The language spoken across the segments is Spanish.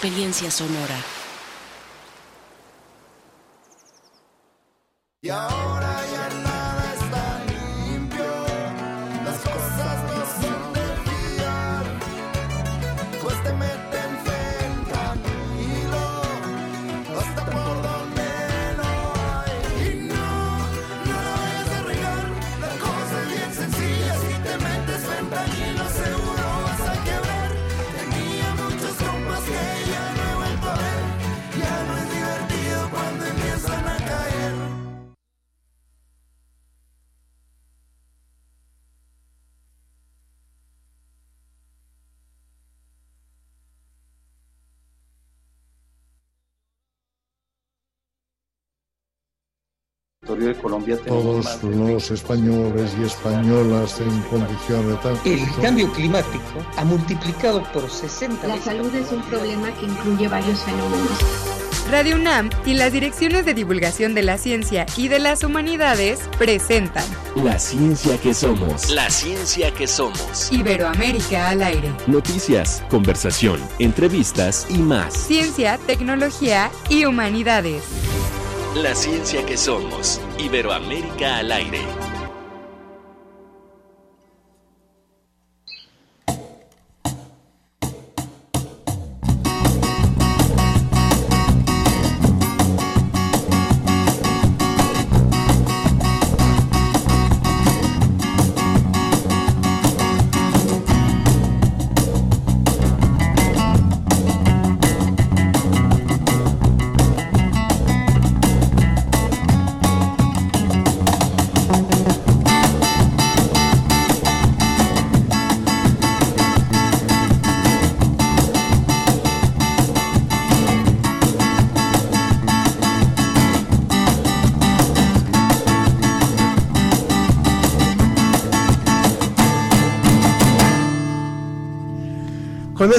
experiencia sonora. Territorio de Colombia tenemos todos los españoles y españolas en condición de tal. El cambio climático ha multiplicado por 60 La salud es un problema que incluye varios fenómenos. Radio UNAM y las direcciones de divulgación de la ciencia y de las humanidades presentan La ciencia que somos. La ciencia que somos. Iberoamérica al aire. Noticias, conversación, entrevistas y más. Ciencia, tecnología y humanidades. La ciencia que somos. Iberoamérica al aire.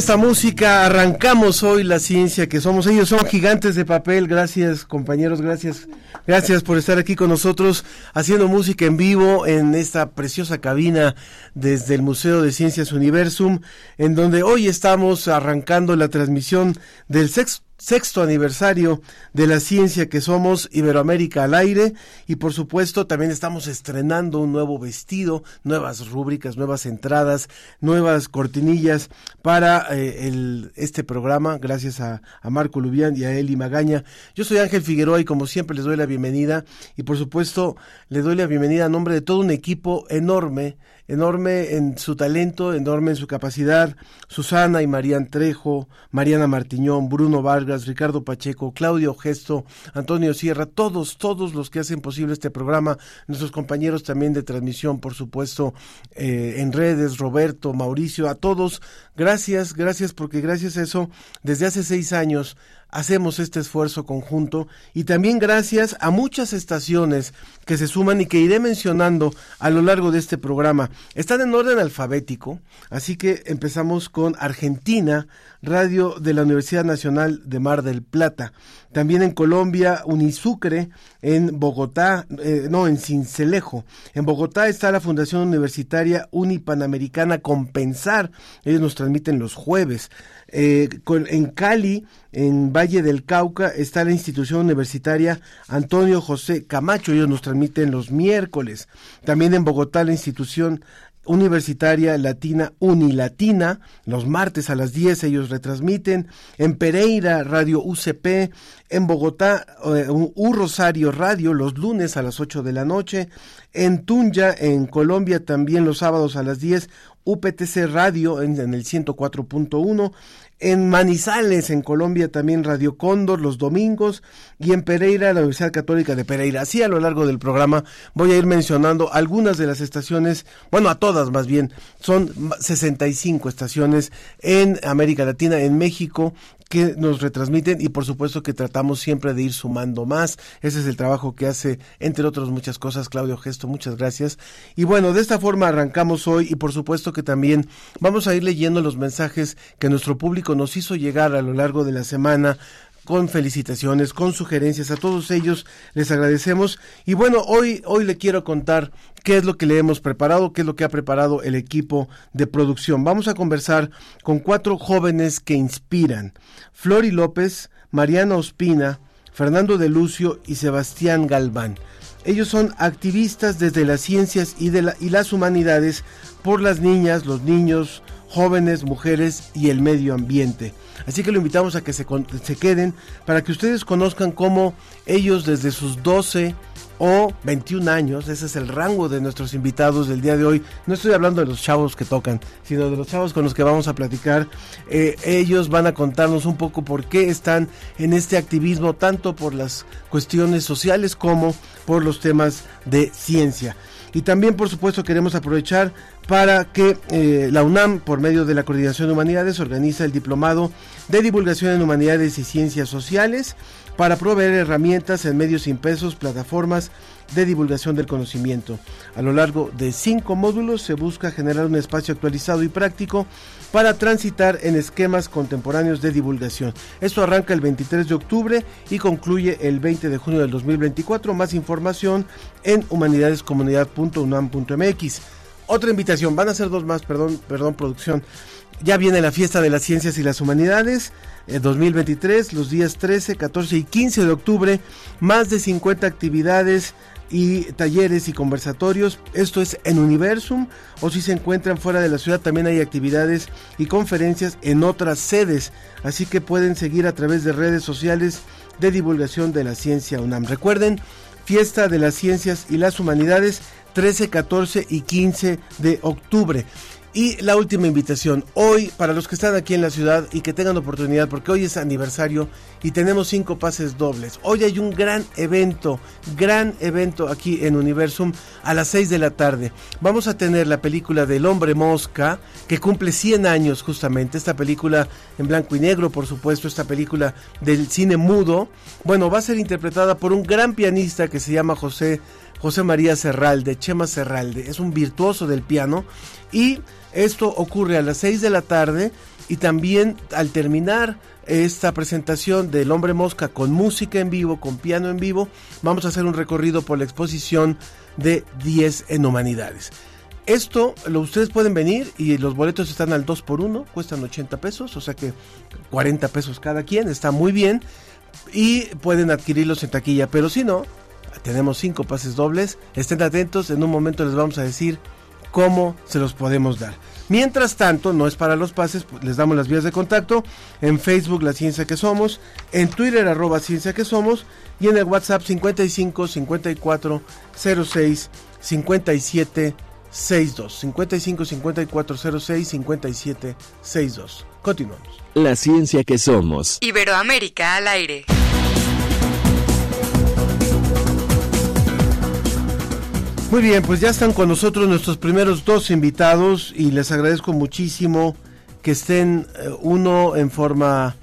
Esta música arrancamos hoy la ciencia que somos. Ellos son gigantes de papel. Gracias, compañeros. Gracias. Gracias por estar aquí con nosotros haciendo música en vivo en esta preciosa cabina desde el Museo de Ciencias Universum, en donde hoy estamos arrancando la transmisión del sexto sexto aniversario de la ciencia que somos Iberoamérica al aire. Y por supuesto también estamos estrenando un nuevo vestido, nuevas rúbricas, nuevas entradas, nuevas cortinillas para eh, el, este programa. Gracias a, a Marco Lubián y a Eli Magaña. Yo soy Ángel Figueroa y como siempre les doy la bienvenida. Y por supuesto le doy la bienvenida a nombre de todo un equipo enorme enorme en su talento, enorme en su capacidad. Susana y Marían Trejo, Mariana Martiñón, Bruno Vargas, Ricardo Pacheco, Claudio Gesto, Antonio Sierra, todos, todos los que hacen posible este programa, nuestros compañeros también de transmisión, por supuesto, eh, en redes, Roberto, Mauricio, a todos, gracias, gracias, porque gracias a eso, desde hace seis años, hacemos este esfuerzo conjunto y también gracias a muchas estaciones que se suman y que iré mencionando a lo largo de este programa. Están en orden alfabético, así que empezamos con Argentina, radio de la Universidad Nacional de Mar del Plata. También en Colombia, Unisucre, en Bogotá, eh, no, en Cincelejo. En Bogotá está la Fundación Universitaria Unipanamericana Compensar. Ellos nos transmiten los jueves. Eh, en Cali, en Valle del Cauca, está la institución universitaria Antonio José Camacho, ellos nos transmiten los miércoles. También en Bogotá, la institución Universitaria Latina Unilatina, los martes a las 10 ellos retransmiten, en Pereira Radio UCP, en Bogotá eh, U Rosario Radio los lunes a las 8 de la noche, en Tunja en Colombia también los sábados a las 10, UPTC Radio en, en el 104.1, en Manizales, en Colombia, también Radio Cóndor los domingos y en Pereira, la Universidad Católica de Pereira. Así a lo largo del programa voy a ir mencionando algunas de las estaciones, bueno, a todas más bien, son 65 estaciones en América Latina, en México, que nos retransmiten y por supuesto que tratamos siempre de ir sumando más. Ese es el trabajo que hace, entre otras muchas cosas, Claudio Gesto. Muchas gracias. Y bueno, de esta forma arrancamos hoy y por supuesto que también vamos a ir leyendo los mensajes que nuestro público nos hizo llegar a lo largo de la semana con felicitaciones, con sugerencias. A todos ellos les agradecemos. Y bueno, hoy, hoy le quiero contar qué es lo que le hemos preparado, qué es lo que ha preparado el equipo de producción. Vamos a conversar con cuatro jóvenes que inspiran. Flori López, Mariana Ospina, Fernando de Lucio y Sebastián Galván. Ellos son activistas desde las ciencias y, de y las humanidades por las niñas, los niños, jóvenes, mujeres y el medio ambiente. Así que lo invitamos a que se, queden para que ustedes conozcan cómo ellos desde sus 12 o 21 años, ese es el rango de nuestros invitados del día de hoy. No estoy hablando de los chavos que tocan, sino de los chavos con los que vamos a platicar. Eh, ellos van a contarnos un poco por qué están en este activismo, tanto por las cuestiones sociales como por los temas de ciencia. Y también, por supuesto, queremos aprovechar para que eh, la UNAM, por medio de la Coordinación de Humanidades, organiza el Diplomado de Divulgación en Humanidades y Ciencias Sociales para proveer herramientas en medios impresos, plataformas de divulgación del conocimiento. A lo largo de cinco módulos se busca generar un espacio actualizado y práctico para transitar en esquemas contemporáneos de divulgación. Esto arranca el 23 de octubre y concluye el 20 de junio del 2024. Más información en humanidadescomunidad.unam.mx. Otra invitación, van a ser dos más, perdón, perdón, producción. Ya viene la fiesta de las ciencias y las humanidades. 2023, los días 13, 14 y 15 de octubre, más de 50 actividades y talleres y conversatorios. Esto es en Universum o si se encuentran fuera de la ciudad también hay actividades y conferencias en otras sedes. Así que pueden seguir a través de redes sociales de divulgación de la ciencia UNAM. Recuerden, fiesta de las ciencias y las humanidades 13, 14 y 15 de octubre. Y la última invitación, hoy para los que están aquí en la ciudad y que tengan oportunidad, porque hoy es aniversario y tenemos cinco pases dobles. Hoy hay un gran evento, gran evento aquí en Universum a las 6 de la tarde. Vamos a tener la película del hombre mosca, que cumple 100 años justamente, esta película en blanco y negro, por supuesto, esta película del cine mudo. Bueno, va a ser interpretada por un gran pianista que se llama José José María Serralde, Chema Serralde, es un virtuoso del piano y esto ocurre a las 6 de la tarde y también al terminar esta presentación del Hombre Mosca con música en vivo, con piano en vivo, vamos a hacer un recorrido por la exposición de 10 en humanidades. Esto, lo, ustedes pueden venir y los boletos están al 2 por 1 cuestan 80 pesos, o sea que 40 pesos cada quien, está muy bien y pueden adquirirlos en taquilla, pero si no, tenemos cinco pases dobles. Estén atentos, en un momento les vamos a decir cómo se los podemos dar. Mientras tanto, no es para los pases, pues, les damos las vías de contacto. En Facebook, La Ciencia que Somos. En Twitter, arroba Ciencia que Somos. Y en el WhatsApp 55 54 06 57 62. 55 54 06 57 62. Continuamos. La Ciencia que Somos. Iberoamérica al aire. Muy bien, pues ya están con nosotros nuestros primeros dos invitados y les agradezco muchísimo que estén eh, uno en forma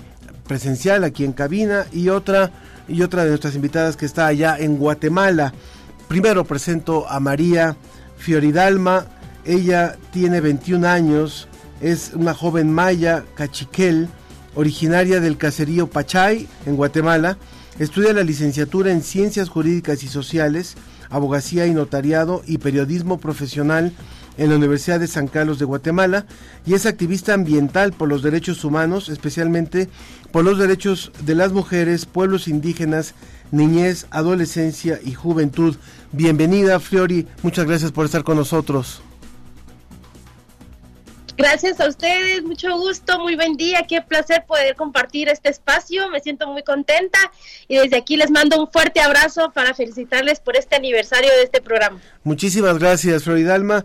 presencial aquí en cabina y otra y otra de nuestras invitadas que está allá en Guatemala. Primero presento a María Fioridalma. Ella tiene 21 años, es una joven maya cachiquel, originaria del caserío Pachay en Guatemala. Estudia la licenciatura en Ciencias Jurídicas y Sociales abogacía y notariado y periodismo profesional en la Universidad de San Carlos de Guatemala y es activista ambiental por los derechos humanos, especialmente por los derechos de las mujeres, pueblos indígenas, niñez, adolescencia y juventud. Bienvenida, Fiori, muchas gracias por estar con nosotros. Gracias a ustedes, mucho gusto, muy buen día, qué placer poder compartir este espacio, me siento muy contenta y desde aquí les mando un fuerte abrazo para felicitarles por este aniversario de este programa. Muchísimas gracias, Floridalma,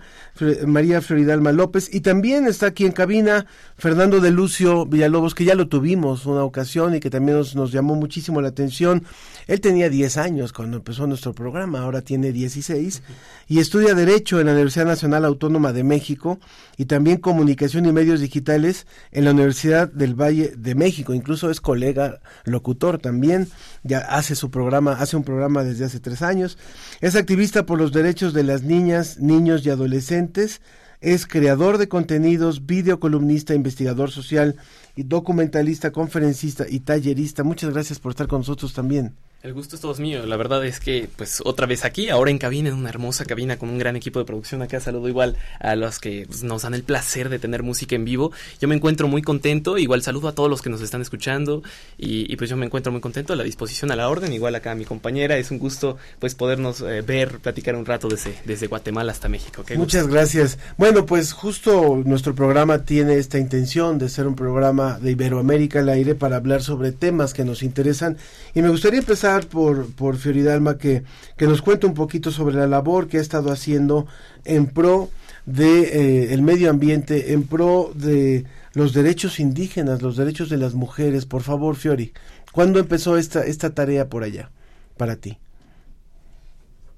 María Floridalma López, y también está aquí en cabina Fernando de Lucio Villalobos, que ya lo tuvimos una ocasión y que también nos, nos llamó muchísimo la atención. Él tenía 10 años cuando empezó nuestro programa, ahora tiene 16 y estudia Derecho en la Universidad Nacional Autónoma de México y también Comunicación y Medios Digitales en la Universidad del Valle de México. Incluso es colega locutor también, ya hace su programa, hace un programa desde hace tres años. Es activista por los derechos de las niñas, niños y adolescentes es creador de contenidos, videocolumnista, investigador social y documentalista, conferencista y tallerista. Muchas gracias por estar con nosotros también. El gusto es todo mío. La verdad es que, pues, otra vez aquí, ahora en cabina, en una hermosa cabina con un gran equipo de producción. Acá saludo igual a los que pues, nos dan el placer de tener música en vivo. Yo me encuentro muy contento. Igual saludo a todos los que nos están escuchando. Y, pues yo me encuentro muy contento a la disposición a la orden. Igual acá a mi compañera. Es un gusto, pues, podernos eh, ver, platicar un rato desde, desde Guatemala hasta México. Muchas gracias. Bueno, pues justo nuestro programa tiene esta intención de ser un programa de Iberoamérica al aire para hablar sobre temas que nos interesan. Y me gustaría empezar por, por Fioridalma que, que nos cuente un poquito sobre la labor que ha estado haciendo en pro de eh, el medio ambiente, en pro de los derechos indígenas, los derechos de las mujeres. Por favor, Fiori, ¿cuándo empezó esta, esta tarea por allá para ti?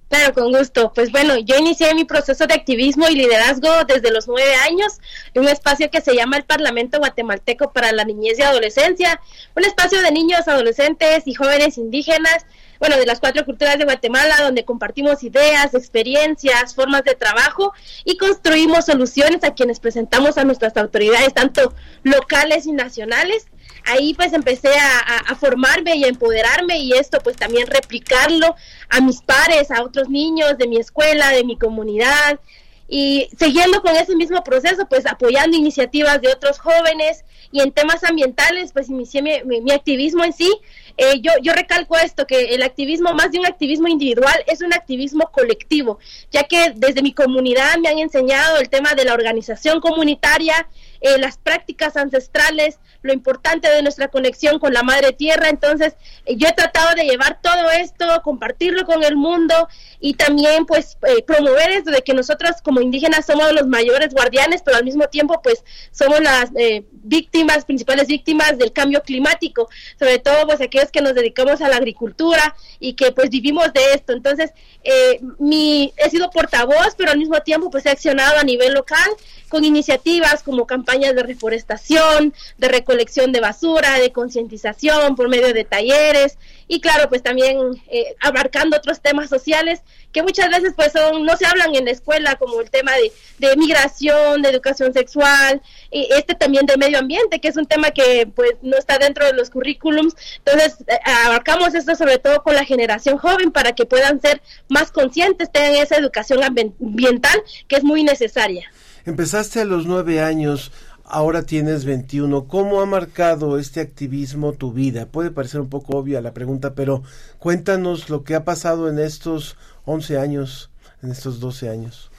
Claro, con gusto. Pues bueno, yo inicié mi proceso de activismo y liderazgo desde los nueve años en un espacio que se llama el Parlamento Guatemalteco para la Niñez y Adolescencia, un espacio de niños, adolescentes y jóvenes indígenas, bueno, de las cuatro culturas de Guatemala, donde compartimos ideas, experiencias, formas de trabajo y construimos soluciones a quienes presentamos a nuestras autoridades, tanto locales y nacionales ahí pues empecé a, formarme y a empoderarme y esto pues también replicarlo a mis pares, a otros niños de mi escuela, de mi comunidad. Y siguiendo con ese mismo proceso pues apoyando iniciativas de otros jóvenes y en temas ambientales pues inicié mi activismo en sí. Eh, yo, yo recalco esto, que el activismo, más de un activismo individual, es un activismo colectivo, ya que desde mi comunidad me han enseñado el tema de la organización comunitaria, eh, las prácticas ancestrales, lo importante de nuestra conexión con la madre tierra. Entonces, eh, yo he tratado de llevar todo esto, compartirlo con el mundo y también pues eh, promover esto de que nosotros como indígenas somos los mayores guardianes, pero al mismo tiempo pues somos las eh, víctimas, principales víctimas del cambio climático, sobre todo pues aquellos que nos dedicamos a la agricultura y que pues vivimos de esto. Entonces, eh, mi, he sido portavoz, pero al mismo tiempo pues he accionado a nivel local con iniciativas como campañas de reforestación, de recolección de basura, de concientización por medio de talleres y claro, pues también eh, abarcando otros temas sociales que muchas veces pues son, no se hablan en la escuela como el tema de, de migración, de educación sexual, y este también de medio ambiente, que es un tema que pues no está dentro de los currículums. Entonces, eh, abarcamos esto sobre todo con la generación joven para que puedan ser más conscientes, tengan esa educación ambiental que es muy necesaria. Empezaste a los nueve años, ahora tienes 21. ¿Cómo ha marcado este activismo tu vida? Puede parecer un poco obvia la pregunta, pero cuéntanos lo que ha pasado en estos 11 años, en estos 12 años.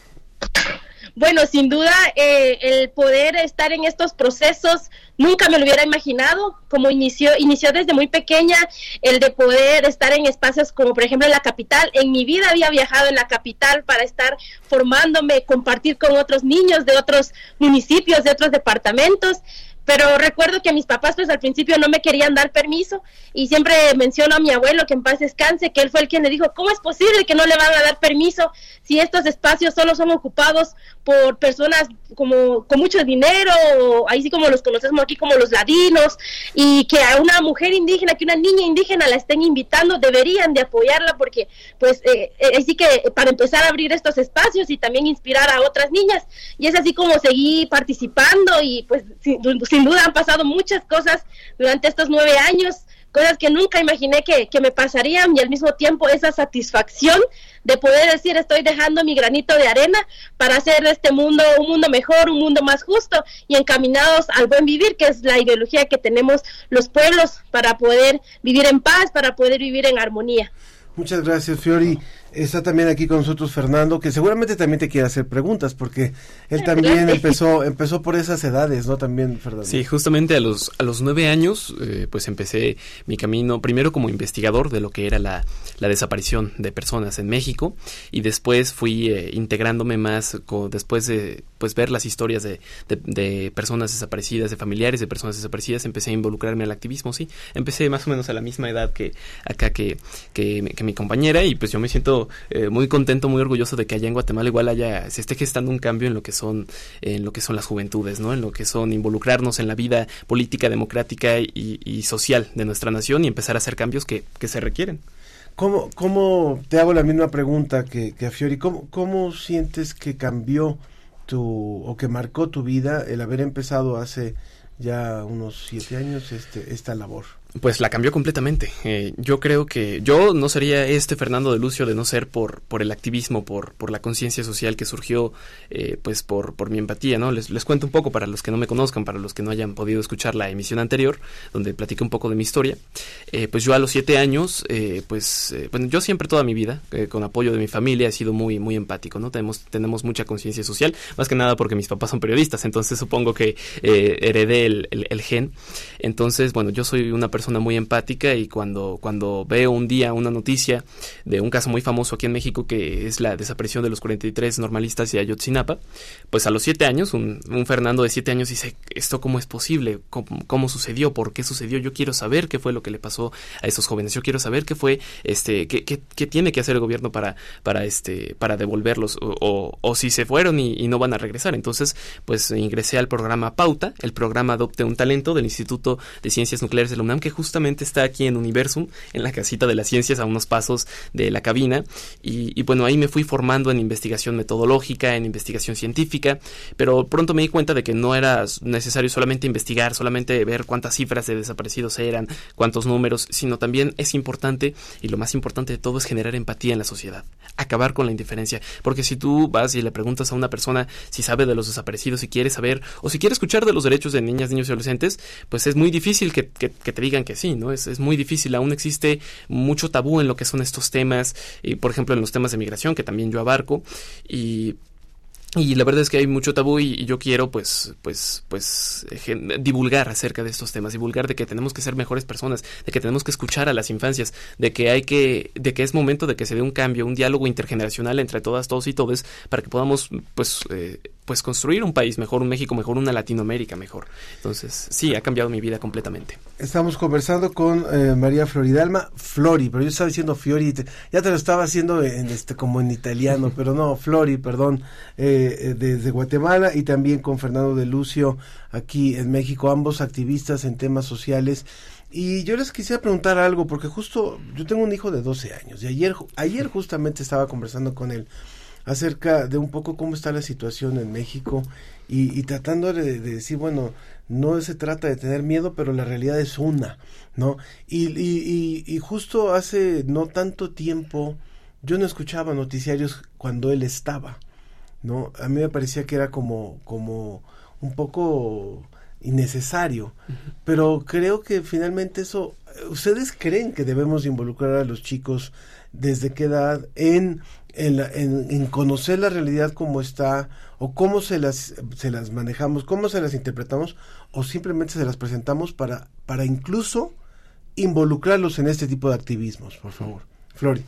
Bueno, sin duda, eh, el poder estar en estos procesos nunca me lo hubiera imaginado, como inició, inició desde muy pequeña el de poder estar en espacios como por ejemplo en la capital. En mi vida había viajado en la capital para estar formándome, compartir con otros niños de otros municipios, de otros departamentos pero recuerdo que mis papás pues al principio no me querían dar permiso y siempre menciono a mi abuelo que en paz descanse, que él fue el quien le dijo, ¿cómo es posible que no le van a dar permiso si estos espacios solo son ocupados por personas como con mucho dinero, ahí sí como los conocemos aquí como los ladinos, y que a una mujer indígena, que una niña indígena la estén invitando, deberían de apoyarla porque pues eh, así que para empezar a abrir estos espacios y también inspirar a otras niñas, y es así como seguí participando y pues sin, sin duda han pasado muchas cosas durante estos nueve años, cosas que nunca imaginé que, que, me pasarían y al mismo tiempo esa satisfacción de poder decir estoy dejando mi granito de arena para hacer de este mundo un mundo mejor, un mundo más justo y encaminados al buen vivir, que es la ideología que tenemos los pueblos para poder vivir en paz, para poder vivir en armonía. Muchas gracias, Fiori. Está también aquí con nosotros Fernando, que seguramente también te quiere hacer preguntas, porque él también empezó empezó por esas edades, ¿no? También, Fernando. Sí, justamente a los, a los nueve años, eh, pues empecé mi camino primero como investigador de lo que era la, la desaparición de personas en México, y después fui eh, integrándome más, con, después de pues ver las historias de, de, de, personas desaparecidas, de familiares de personas desaparecidas, empecé a involucrarme al activismo, sí. Empecé más o menos a la misma edad que acá que, que, que mi compañera, y pues yo me siento eh, muy contento, muy orgulloso de que allá en Guatemala igual haya, se esté gestando un cambio en lo que son, en lo que son las juventudes, ¿no? En lo que son involucrarnos en la vida política, democrática y, y social de nuestra nación y empezar a hacer cambios que, que se requieren. ¿Cómo, ¿Cómo, te hago la misma pregunta que, que a Fiori, ¿cómo, cómo sientes que cambió tu, o que marcó tu vida el haber empezado hace ya unos siete años este, esta labor? Pues la cambió completamente. Eh, yo creo que yo no sería este Fernando de Lucio de no ser por, por el activismo, por, por la conciencia social que surgió, eh, pues por, por mi empatía, ¿no? Les, les cuento un poco para los que no me conozcan, para los que no hayan podido escuchar la emisión anterior, donde platiqué un poco de mi historia. Eh, pues yo a los siete años, eh, pues, eh, bueno, yo siempre toda mi vida, eh, con apoyo de mi familia, he sido muy, muy empático, ¿no? Tenemos, tenemos mucha conciencia social, más que nada porque mis papás son periodistas, entonces supongo que heredé el, el gen. Entonces, bueno, yo soy una persona muy empática y cuando, cuando veo un día una noticia de un caso muy famoso aquí en México que es la desaparición de los 43 normalistas de Ayotzinapa, pues a los siete años, un, Fernando de siete años dice, ¿esto cómo es posible? ¿Cómo, ¿Cómo, sucedió? ¿Por qué sucedió? Yo quiero saber qué fue lo que le pasó a esos jóvenes. Yo quiero saber qué fue, este, qué, qué, qué tiene que hacer el gobierno para, para, este, para devolverlos o, o, o si se fueron y, y no van a regresar. Entonces, pues ingresé al programa Pauta, el programa Adopte un Talento del Instituto de Ciencias Nucleares de la UNAM, que justamente está aquí en Universum, en la casita de las ciencias, a unos pasos de la cabina. Y, bueno, ahí me fui formando en investigación metodológica, en investigación científica, pero pronto me di cuenta de que no era necesario solamente investigar, solamente ver cuántas cifras de desaparecidos eran, cuántos números, sino también es importante, y lo más importante de todo es generar empatía en la sociedad, acabar con la indiferencia, porque si tú vas y le preguntas a una persona si sabe de los desaparecidos, si quiere saber, o si quiere escuchar de los derechos de niñas, niños y adolescentes, pues es muy difícil que, te que sí, ¿no? Es, es, muy difícil, aún existe mucho tabú en lo que son estos temas, y por ejemplo en los temas de migración, que también yo abarco, y y la verdad es que hay mucho tabú y, y yo quiero pues pues pues divulgar acerca de estos temas, divulgar de que tenemos que ser mejores personas, de que tenemos que escuchar a las infancias, de que hay que de que es momento de que se dé un cambio, un diálogo intergeneracional entre todas, todos y todos para que podamos pues eh, pues construir un país mejor, un México mejor, una Latinoamérica mejor. Entonces, sí, ha cambiado mi vida completamente. Estamos conversando con eh, María Floridalma, Flori, pero yo estaba diciendo Fiori, te, ya te lo estaba haciendo en este como en italiano, pero no, Flori, perdón, eh, desde Guatemala y también con Fernando de Lucio aquí en México, ambos activistas en temas sociales. Y yo les quisiera preguntar algo, porque justo yo tengo un hijo de 12 años y ayer, ayer justamente estaba conversando con él acerca de un poco cómo está la situación en México y, y tratando de, de, decir, bueno, no se trata de tener miedo, pero la realidad es una, ¿no? Y, y, y, justo hace no tanto tiempo yo no escuchaba noticiarios cuando él estaba, ¿no? A mí me parecía que era como, como un poco innecesario, uh -huh. pero creo que finalmente eso, ¿ustedes creen que debemos involucrar a los chicos desde qué edad en en, la, en, en, conocer la realidad como está o cómo se las, se las manejamos, cómo se las interpretamos o simplemente se las presentamos para, para incluso involucrarlos en este tipo de activismos, por favor. Flori.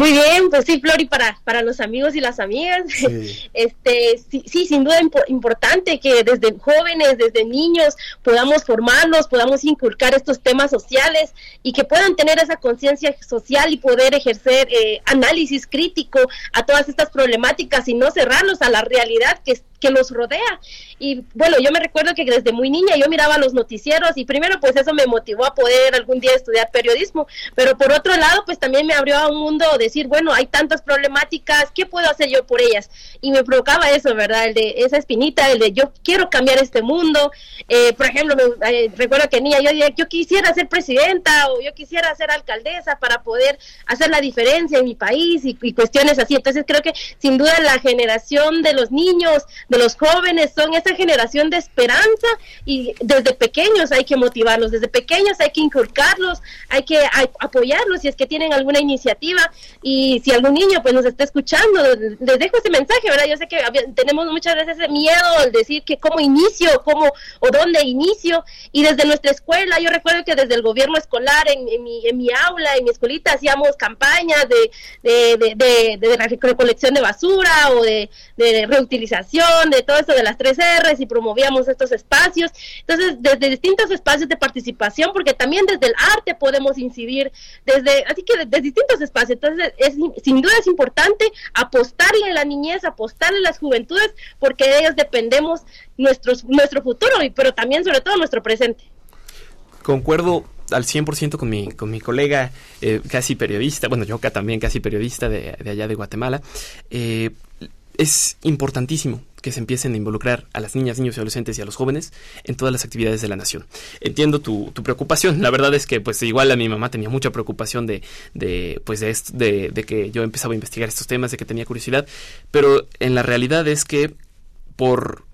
Muy bien, pues sí, Flori, para, para los amigos y las amigas, sí. este sí, sí, sin duda imp importante que desde jóvenes, desde niños, podamos formarlos, podamos inculcar estos temas sociales y que puedan tener esa conciencia social y poder ejercer eh, análisis crítico a todas estas problemáticas y no cerrarnos a la realidad que, que los rodea. Y bueno, yo me recuerdo que desde muy niña yo miraba los noticieros y primero pues eso me motivó a poder algún día estudiar periodismo, pero por otro lado pues también me abrió a un mundo decir, bueno, hay tantas problemáticas, ¿qué puedo hacer yo por ellas? Y me provocaba eso, ¿verdad? El de esa espinita, el de yo quiero cambiar este mundo. Eh, por ejemplo, me, eh, recuerdo que niña yo, yo quisiera ser presidenta o yo quisiera ser alcaldesa para poder hacer la diferencia en mi país y, y cuestiones así. Entonces creo que sin duda la generación de los niños, de los jóvenes, son esa generación de esperanza y desde pequeños hay que motivarlos, desde pequeños hay que inculcarlos, hay que apoyarlos si es que tienen alguna iniciativa y si algún niño pues nos está escuchando, les dejo ese mensaje, ¿verdad? Yo sé que tenemos muchas veces ese miedo al decir que cómo inicio, cómo o dónde inicio y desde nuestra escuela, yo recuerdo que desde el gobierno escolar en, mi, en mi aula, en mi escuelita hacíamos campañas de, de, recolección de basura o de reutilización, de todo eso de las tres R's y promovíamos estos espacios. Entonces, desde distintos espacios de participación, porque también desde el arte podemos incidir, desde, así que desde distintos espacios. Entonces, es, sin duda es importante apostarle a la niñez, apostarle a las juventudes, porque de ellas dependemos nuestros, nuestro futuro, pero también sobre todo nuestro presente. Concuerdo al 100% con mi, con mi colega eh, casi periodista, bueno, yo también casi periodista de, de allá de Guatemala. Eh, es importantísimo que se empiecen a involucrar a las niñas, niños y adolescentes y a los jóvenes en todas las actividades de la nación. Entiendo tu, preocupación. La verdad es que, pues, igual a mi mamá tenía mucha preocupación de, de pues, de, esto, de, de que yo empezaba a investigar estos temas, de que tenía curiosidad, pero en la realidad es que por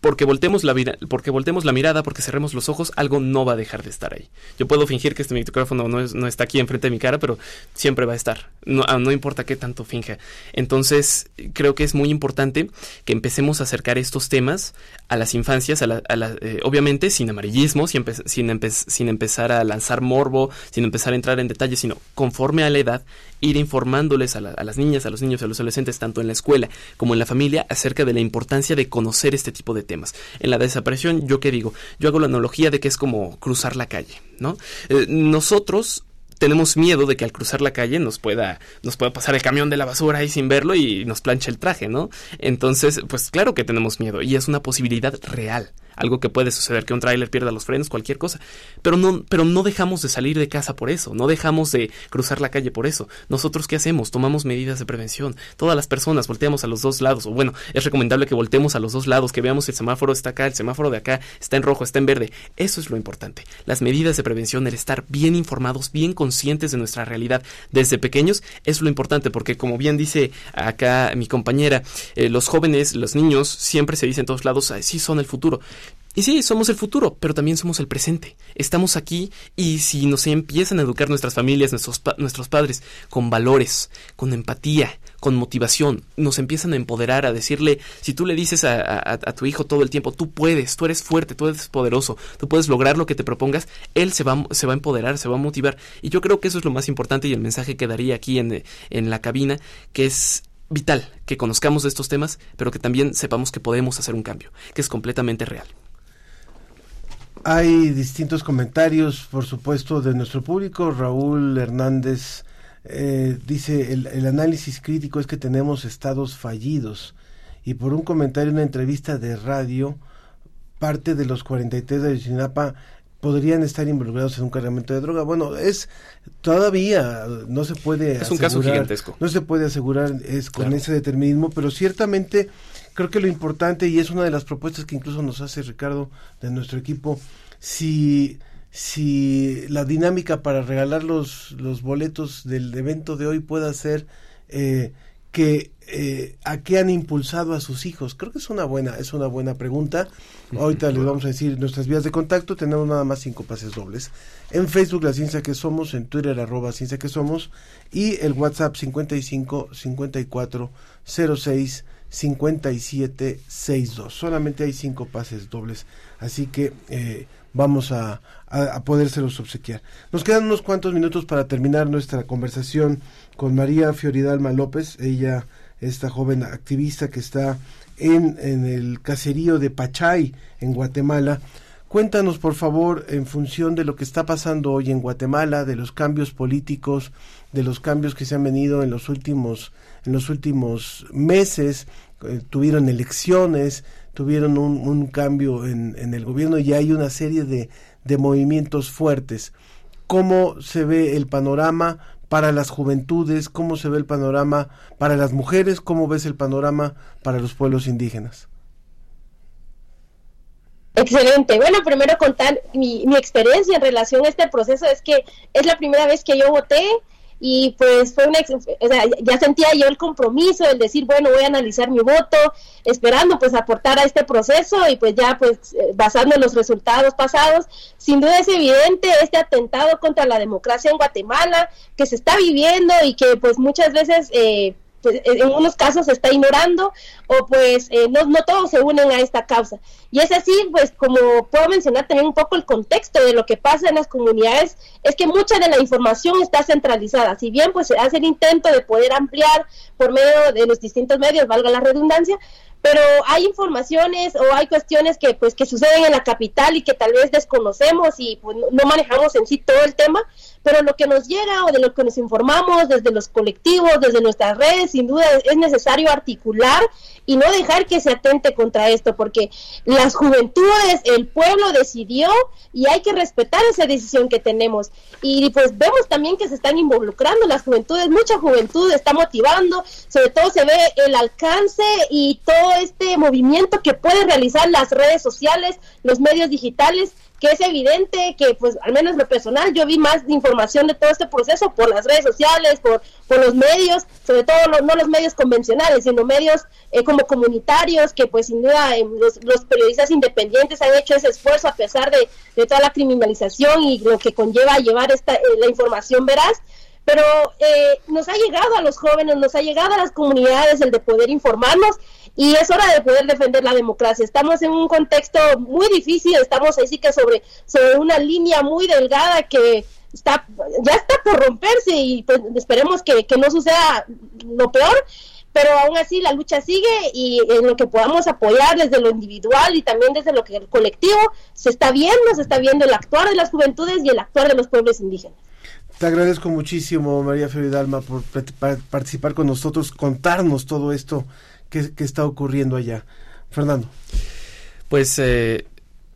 porque voltemos la vida, porque voltemos la mirada, porque cerremos los ojos, algo no va a dejar de estar ahí. Yo puedo fingir que este micrófono no, es- no está aquí enfrente de mi cara, pero siempre va a estar. No, ah, no importa qué tanto finja. Entonces, creo que es muy importante que empecemos a acercar estos temas a las infancias, a la, eh, obviamente sin amarillismo, sin, sin, sin empezar a lanzar morbo, sin empezar a entrar en detalles, sino conforme a la edad, ir informándoles a, a las niñas, a los niños, a los adolescentes, tanto en la escuela como en la familia, acerca de la importancia de conocer este tipo de temas. En la desaparición, ¿yo qué digo? Yo hago la analogía de que es como cruzar la calle, ¿no? Eh, nosotros tenemos miedo de que al cruzar la calle nos pueda, nos pueda pasar el camión de la basura ahí sin verlo y nos planche el traje, ¿no? Entonces, pues claro que tenemos miedo y es una posibilidad real. Algo que puede suceder que un tráiler pierda los frenos, cualquier cosa. Pero no, pero no dejamos de salir de casa por eso, no dejamos de cruzar la calle por eso. Nosotros qué hacemos? Tomamos medidas de prevención. Todas las personas volteamos a los dos lados, o bueno, es recomendable que voltemos a los dos lados, que veamos si el semáforo está acá, el semáforo de acá está en rojo, está en verde. Eso es lo importante. Las medidas de prevención, el estar bien informados, bien conscientes de nuestra realidad desde pequeños, es lo importante, porque como bien dice acá mi compañera, eh, los jóvenes, los niños, siempre se dice en todos lados, "Ay, sí son el futuro. Y sí, somos el futuro, pero también somos el presente. Estamos aquí y si nos empiezan a educar nuestras familias, nuestros, pa- nuestros padres, con valores, con empatía, con motivación, nos empiezan a empoderar, a decirle, si tú le dices a, a- tu hijo todo el tiempo, tú puedes, tú eres fuerte, tú eres poderoso, tú puedes lograr lo que te propongas, él se va, se va a empoderar, se va a motivar. Y yo creo que eso es lo más importante y el mensaje que daría aquí en, en la cabina, que es vital que conozcamos estos temas, pero que también sepamos que podemos hacer un cambio, que es completamente real. Hay distintos comentarios, por supuesto, de nuestro público. Raúl Hernández eh, dice, el, el análisis crítico es que tenemos estados fallidos. Y por un comentario en una entrevista de radio, parte de los 43 de Ayotzinapa podrían estar involucrados en un cargamento de droga. Bueno, es todavía no se puede Es un caso asegurar- gigantesco. No se puede asegurar es con Claro. ese determinismo, pero ciertamente creo que lo importante y es una de las propuestas que incluso nos hace Ricardo de nuestro equipo si si la dinámica para regalar los los boletos del evento de hoy pueda ser eh, que eh, a qué han impulsado a sus hijos creo que es una buena es una buena pregunta. Ahorita les vamos a decir nuestras vías de contacto. Tenemos nada más cinco pases dobles. En Facebook la ciencia que somos en Twitter arroba ciencia que somos y el WhatsApp 55 54 06 57 62 solamente hay cinco pases dobles así que eh, vamos a, a, a podérselos obsequiar. Nos quedan unos cuantos minutos para terminar nuestra conversación con María Fioridalma López. Ella esta joven activista que está en, en el caserío de Pachay en Guatemala. Cuéntanos, por favor, en función de lo que está pasando hoy en Guatemala, de los cambios políticos, de los cambios que se han venido en los últimos, en los últimos meses, eh, tuvieron elecciones, tuvieron un, un cambio en, el gobierno y hay una serie de, de movimientos fuertes. ¿Cómo se ve el panorama para las juventudes? ¿Cómo se ve el panorama para las mujeres? ¿Cómo ves el panorama para los pueblos indígenas? Excelente. Bueno, primero contar mi, mi experiencia en relación a este proceso es que es la primera vez que yo voté y pues fue una, o sea, ya sentía yo el compromiso, el decir, bueno, voy a analizar mi voto, esperando pues aportar a este proceso y pues ya pues eh, basando en los resultados pasados, sin duda es evidente este atentado contra la democracia en Guatemala que se está viviendo y que pues muchas veces... Eh, pues, en unos casos se está ignorando o pues eh, no, no todos se unen a esta causa. Y es así, pues como puedo mencionar también un poco el contexto de lo que pasa en las comunidades, es que mucha de la información está centralizada. Si bien pues se hace el intento de poder ampliar por medio de los distintos medios, valga la redundancia, pero hay informaciones o hay cuestiones que pues que suceden en la capital y que tal vez desconocemos y pues no- no manejamos en sí todo el tema, pero lo que nos llega o de lo que nos informamos desde los colectivos, desde nuestras redes, sin duda es necesario articular y no dejar que se atente contra esto, porque las juventudes, el pueblo decidió y hay que respetar esa decisión que tenemos. Y pues vemos también que se están involucrando las juventudes, mucha juventud está motivando, sobre todo se ve el alcance y todo este movimiento que pueden realizar las redes sociales, los medios digitales que es evidente que, pues, al menos lo personal, yo vi más información de todo este proceso por las redes sociales, por, por los medios, sobre todo no los medios convencionales, sino medios eh, como comunitarios, que pues sin duda eh, los, los, periodistas independientes han hecho ese esfuerzo a pesar de, de, toda la criminalización y lo que conlleva llevar esta, eh, la información veraz. Pero eh, nos ha llegado a los jóvenes, nos ha llegado a las comunidades el de poder informarnos y es hora de poder defender la democracia. Estamos en un contexto muy difícil, estamos ahí sí que sobre, sobre una línea muy delgada que está ya está por romperse y pues, esperemos que, que no suceda lo peor, pero aún así la lucha sigue y en lo que podamos apoyar desde lo individual y también desde lo que el colectivo se está viendo, se está viendo el actuar de las juventudes y el actuar de los pueblos indígenas. Te agradezco muchísimo, María Floridalma, por participar con nosotros, contarnos todo esto que, que está ocurriendo allá. Fernando. Pues, eh,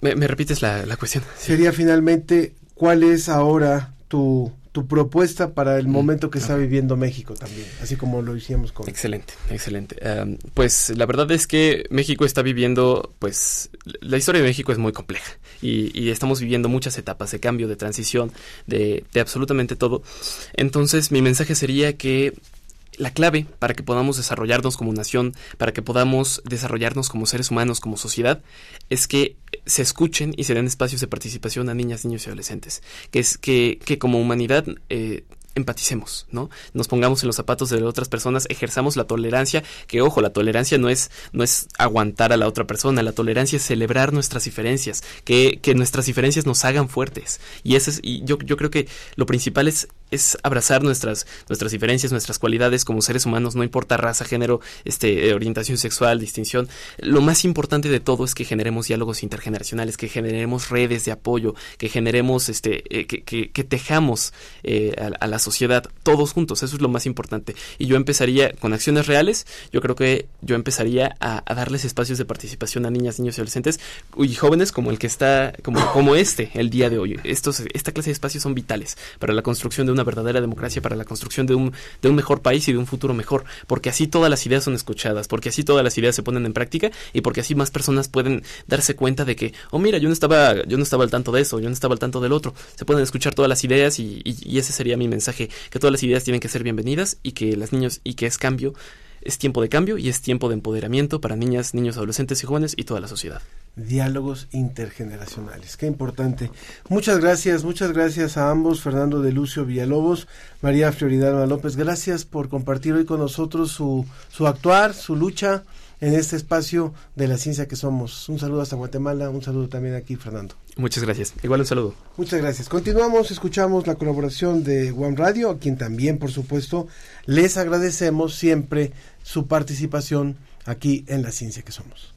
me, me, repites la, la cuestión? Sería finalmente, ¿cuál es ahora tu, tu propuesta para el momento que está viviendo México también, así como lo hicimos con... Excelente, excelente. Um, pues la verdad es que México está viviendo, pues la historia de México es muy compleja y, y estamos viviendo muchas etapas de cambio, de transición, de, de absolutamente todo. Entonces mi mensaje sería que la clave para que podamos desarrollarnos como nación, para que podamos desarrollarnos como seres humanos, como sociedad, es que se escuchen y se den espacios de participación a niñas, niños y adolescentes. Que es que, que como humanidad eh, empaticemos, ¿no? Nos pongamos en los zapatos de otras personas, ejerzamos la tolerancia, que ojo, la tolerancia no es, no es aguantar a la otra persona, la tolerancia es celebrar nuestras diferencias, que, que nuestras diferencias nos hagan fuertes. Y ese es, y yo, yo creo que lo principal es es abrazar nuestras, nuestras diferencias, nuestras cualidades como seres humanos, no importa raza, género, este, orientación sexual, distinción. Lo más importante de todo es que generemos diálogos intergeneracionales, que generemos redes de apoyo, que generemos, este, eh, que, que, que, tejamos eh, a, la sociedad todos juntos. Eso es lo más importante. Y yo empezaría con acciones reales. Yo creo que yo empezaría a, a darles espacios de participación a niñas, niños y adolescentes y jóvenes como el que está, como, como este, el día de hoy. Estos, esta clase de espacios son vitales para la construcción de una verdadera democracia para la construcción de un, de un mejor país y de un futuro mejor, porque así todas las ideas son escuchadas, porque así todas las ideas se ponen en práctica y porque así más personas pueden darse cuenta de que, oh mira, yo no estaba, yo no estaba al tanto de eso, yo no estaba al tanto del otro. Se pueden escuchar todas las ideas y, y, y ese sería mi mensaje, que todas las ideas tienen que ser bienvenidas y que las niños y que es cambio es tiempo de cambio y es tiempo de empoderamiento para niñas, niños, adolescentes y jóvenes y toda la sociedad. Diálogos intergeneracionales, qué importante. Muchas gracias, muchas gracias a ambos, Fernando de Lucio Villalobos, María Floridalma López, gracias por compartir hoy con nosotros su, su actuar, su lucha en este espacio de la ciencia que somos. Un saludo hasta Guatemala, un saludo también aquí, Fernando. Muchas gracias. Igual un saludo. Muchas gracias. Continuamos, escuchamos la colaboración de One Radio, a quien también, por supuesto, les agradecemos siempre su participación aquí en la ciencia que somos.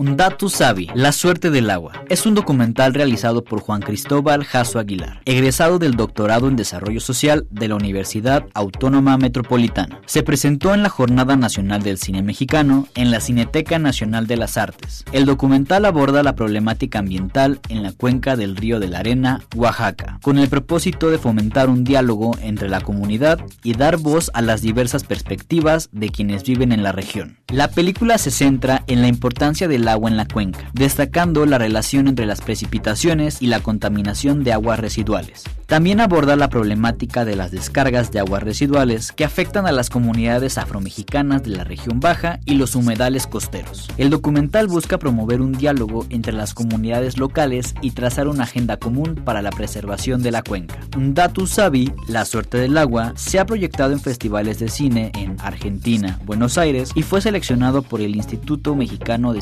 Un dato Sabi, La suerte del agua. Es un documental realizado por Juan Cristóbal Jasso Aguilar, egresado del doctorado en Desarrollo Social de la Universidad Autónoma Metropolitana. Se presentó en la Jornada Nacional del Cine Mexicano en la Cineteca Nacional de las Artes. El documental aborda la problemática ambiental en la cuenca del Río de la Arena, Oaxaca, con el propósito de fomentar un diálogo entre la comunidad y dar voz a las diversas perspectivas de quienes viven en la región. La película se centra en la importancia del agua en la cuenca, destacando la relación entre las precipitaciones y la contaminación de aguas residuales. También aborda la problemática de las descargas de aguas residuales que afectan a las comunidades afromexicanas de la región baja y los humedales costeros. El documental busca promover un diálogo entre las comunidades locales y trazar una agenda común para la preservación de la cuenca. Datu Sabi, La suerte del agua, se ha proyectado en festivales de cine en Argentina, Buenos Aires y fue seleccionado por el Instituto Mexicano de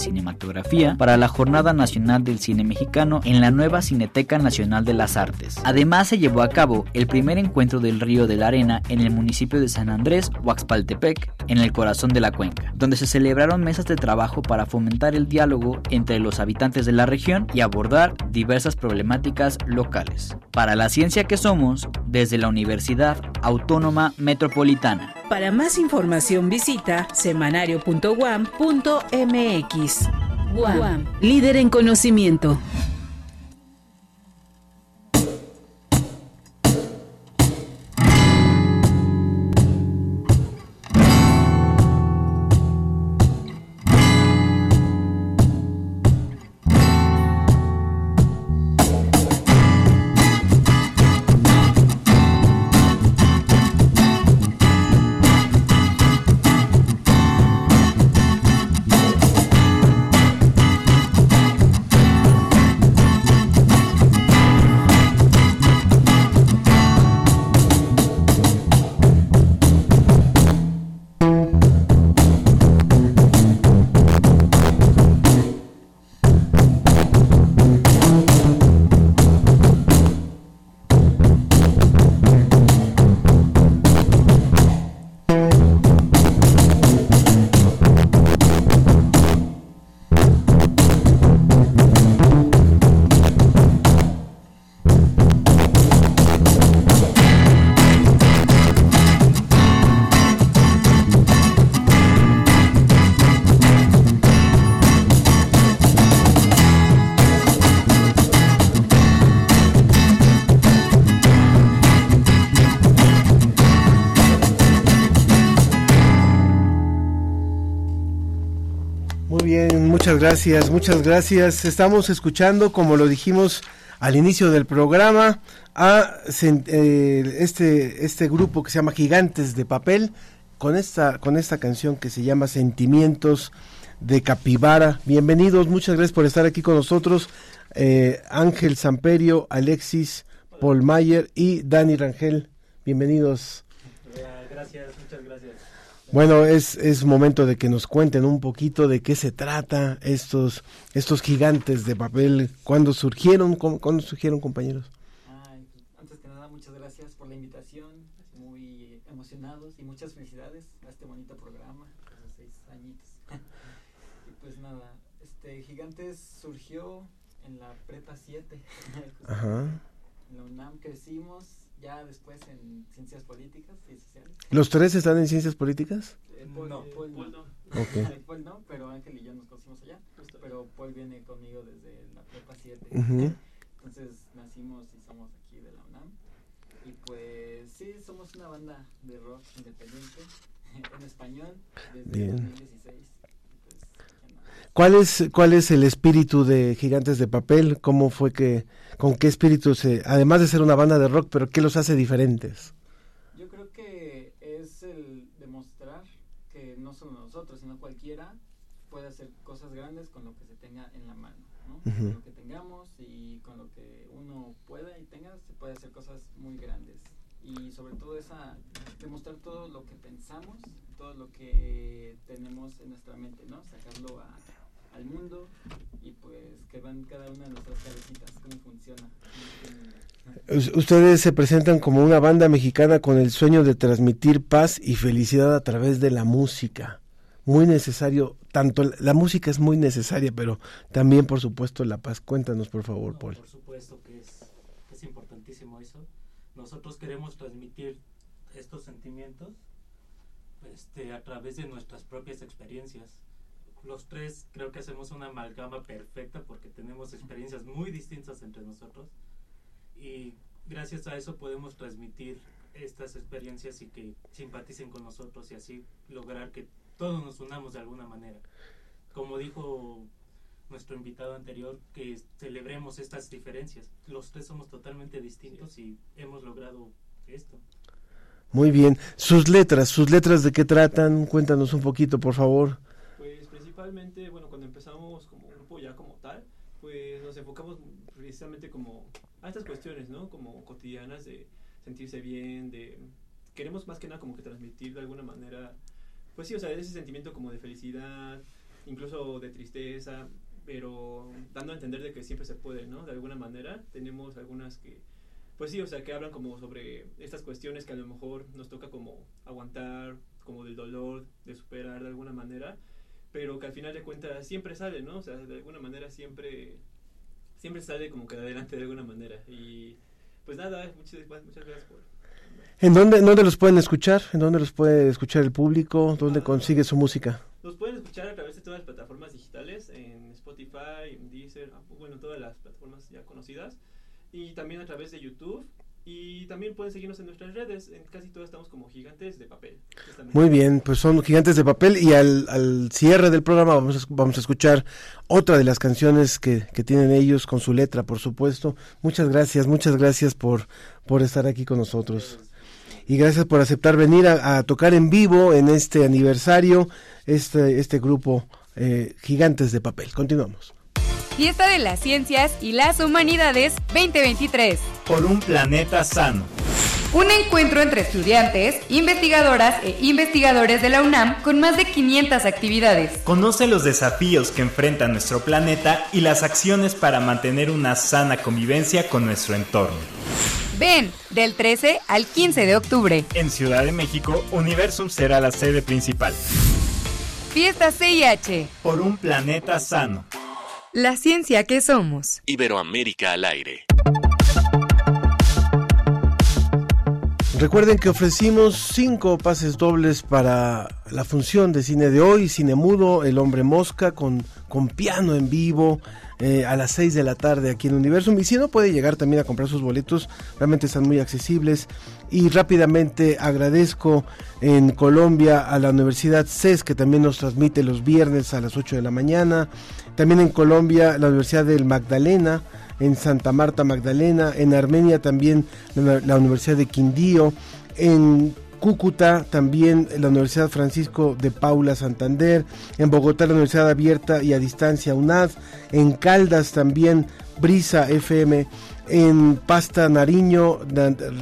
Para la Jornada Nacional del Cine Mexicano en la nueva Cineteca Nacional de las Artes. Además, se se llevó a cabo el primer encuentro del Río de la Arena en el municipio de San Andrés, Huaxpaltepec, en el corazón de la cuenca, donde se celebraron mesas de trabajo para fomentar el diálogo entre los habitantes de la región y abordar diversas problemáticas locales. Para la ciencia que somos, desde la Universidad Autónoma Metropolitana. Para más información visita semanario.guam.mx. Guam, líder en conocimiento. Muchas gracias, muchas gracias. Estamos escuchando, como lo dijimos al inicio del programa, a eh, este, este grupo que se llama Gigantes de Papel, con esta, con esta canción que se llama Sentimientos de Capibara. Bienvenidos, muchas gracias por estar aquí con nosotros. Eh, Ángel Samperio, Alexis Paul Mayer y Dani Rangel. Bienvenidos. Gracias, muchas gracias. Bueno, es, es momento de que nos cuenten un poquito de qué se trata estos, estos gigantes de papel, cuándo surgieron, cómo- cuándo surgieron compañeros. Ay, antes que nada, muchas gracias por la invitación. Muy emocionados y muchas felicidades a este bonito programa, a los seis añitos. y pues nada, este Gigantes surgió en la prepa 7. Ajá. En la UNAM crecimos, ya después en Ciencias Políticas y Sociales. ¿Los tres están en ciencias políticas? Eh, Paul, no, Paul no. Ok. Eh, Paul no, pero Ángel y yo nos conocimos allá. Pero Paul viene conmigo desde la prepa 7. Ujú. Entonces nacimos y somos aquí de la UNAM. Y pues sí, somos una banda de rock independiente en español desde Bien. 2016. ¿Cuál es, ¿Cuál es el espíritu de Gigantes de Papel? ¿Cómo fue que, con qué espíritu se, además de ser una banda de rock, pero qué los hace diferentes? Yo creo que es el demostrar que no solo nosotros, sino cualquiera puede hacer cosas grandes con lo que se tenga en la mano, ¿no? Con lo que tengamos y con lo que uno pueda y tenga, se puede hacer cosas muy grandes. Y sobre todo esa, demostrar todo lo que pensamos, todo lo que tenemos en nuestra mente, ¿no? Sacarlo a- al mundo y pues que vean cada una de nuestras cabecitas, cómo funciona. Us- Ustedes se presentan como una banda mexicana con el sueño de transmitir paz y felicidad a través de la música. Muy necesario, tanto la- la música es muy necesaria, pero también por supuesto la paz. Cuéntanos por favor, Paul. Por supuesto que es, es importantísimo eso. Nosotros queremos transmitir estos sentimientos este, a través de nuestras propias experiencias. Los tres creo que hacemos una amalgama perfecta porque tenemos experiencias muy distintas entre nosotros y gracias a eso podemos transmitir estas experiencias y que simpaticen con nosotros y así lograr que todos nos unamos de alguna manera. Como dijo nuestro invitado anterior, que celebremos estas diferencias. Los tres somos totalmente distintos y hemos logrado esto. Muy bien. Sus letras, sus letras de qué tratan, cuéntanos un poquito, por favor. Principalmente, bueno, cuando empezamos como grupo ya como tal, pues nos enfocamos precisamente como a estas cuestiones, ¿no? Como cotidianas de sentirse bien, de... Queremos más que nada como que transmitir de alguna manera, pues sí, o sea, ese sentimiento como de felicidad, incluso de tristeza, pero dando a entender de que siempre se puede, ¿no? De alguna manera tenemos algunas que pues sí, o sea, que hablan como sobre estas cuestiones que a lo mejor nos toca como aguantar, como del dolor, de superar de alguna manera, pero que al final de cuentas siempre sale, ¿no? O sea, de alguna manera siempre, siempre sale como que adelante de alguna manera. Y pues nada, muchas, muchas gracias por... ¿En dónde, dónde los pueden escuchar? ¿En dónde los puede escuchar el público? ¿Dónde consigue su música? Los pueden escuchar a través de todas las plataformas digitales, en Spotify, en Deezer, ah, bueno, todas las plataformas ya conocidas, y también a través de YouTube. Y también pueden seguirnos en nuestras redes, en casi todas estamos como gigantes de papel. Muy bien, pues son gigantes de papel y al, al cierre del programa vamos a, vamos a escuchar otra de las canciones que, que tienen ellos con su letra, por supuesto. Muchas gracias, muchas gracias por, por estar aquí con nosotros y gracias por aceptar venir a, a, tocar en vivo en este aniversario este, este grupo eh, Gigantes de Papel. Continuamos. Fiesta de las Ciencias y las Humanidades 2023. Por un planeta sano. Un encuentro entre estudiantes, investigadoras e investigadores de la UNAM con más de 500 actividades. Conoce los desafíos que enfrenta nuestro planeta y las acciones para mantener una sana convivencia con nuestro entorno. Ven, del 13 al 15 de octubre. En Ciudad de México, Universum será la sede principal. Fiesta CIH. Por un planeta sano. La ciencia que somos. Iberoamérica al aire. Recuerden que ofrecimos cinco pases dobles para la función de cine de hoy, Cine Mudo, El Hombre Mosca, con, con piano en vivo, eh, a las 6 de la tarde aquí en Universum. Y si no, puede llegar también a comprar sus boletos, realmente están muy accesibles. Y rápidamente agradezco en Colombia a la Universidad CES, que también nos transmite los viernes a las 8 de la mañana. También en Colombia, la Universidad del Magdalena en Santa Marta Magdalena, en Armenia también la, la Universidad de Quindío, en Cúcuta, también la Universidad Francisco de Paula Santander, en Bogotá la Universidad Abierta y a Distancia UNAD, en Caldas también Brisa FM, en Pasta Nariño,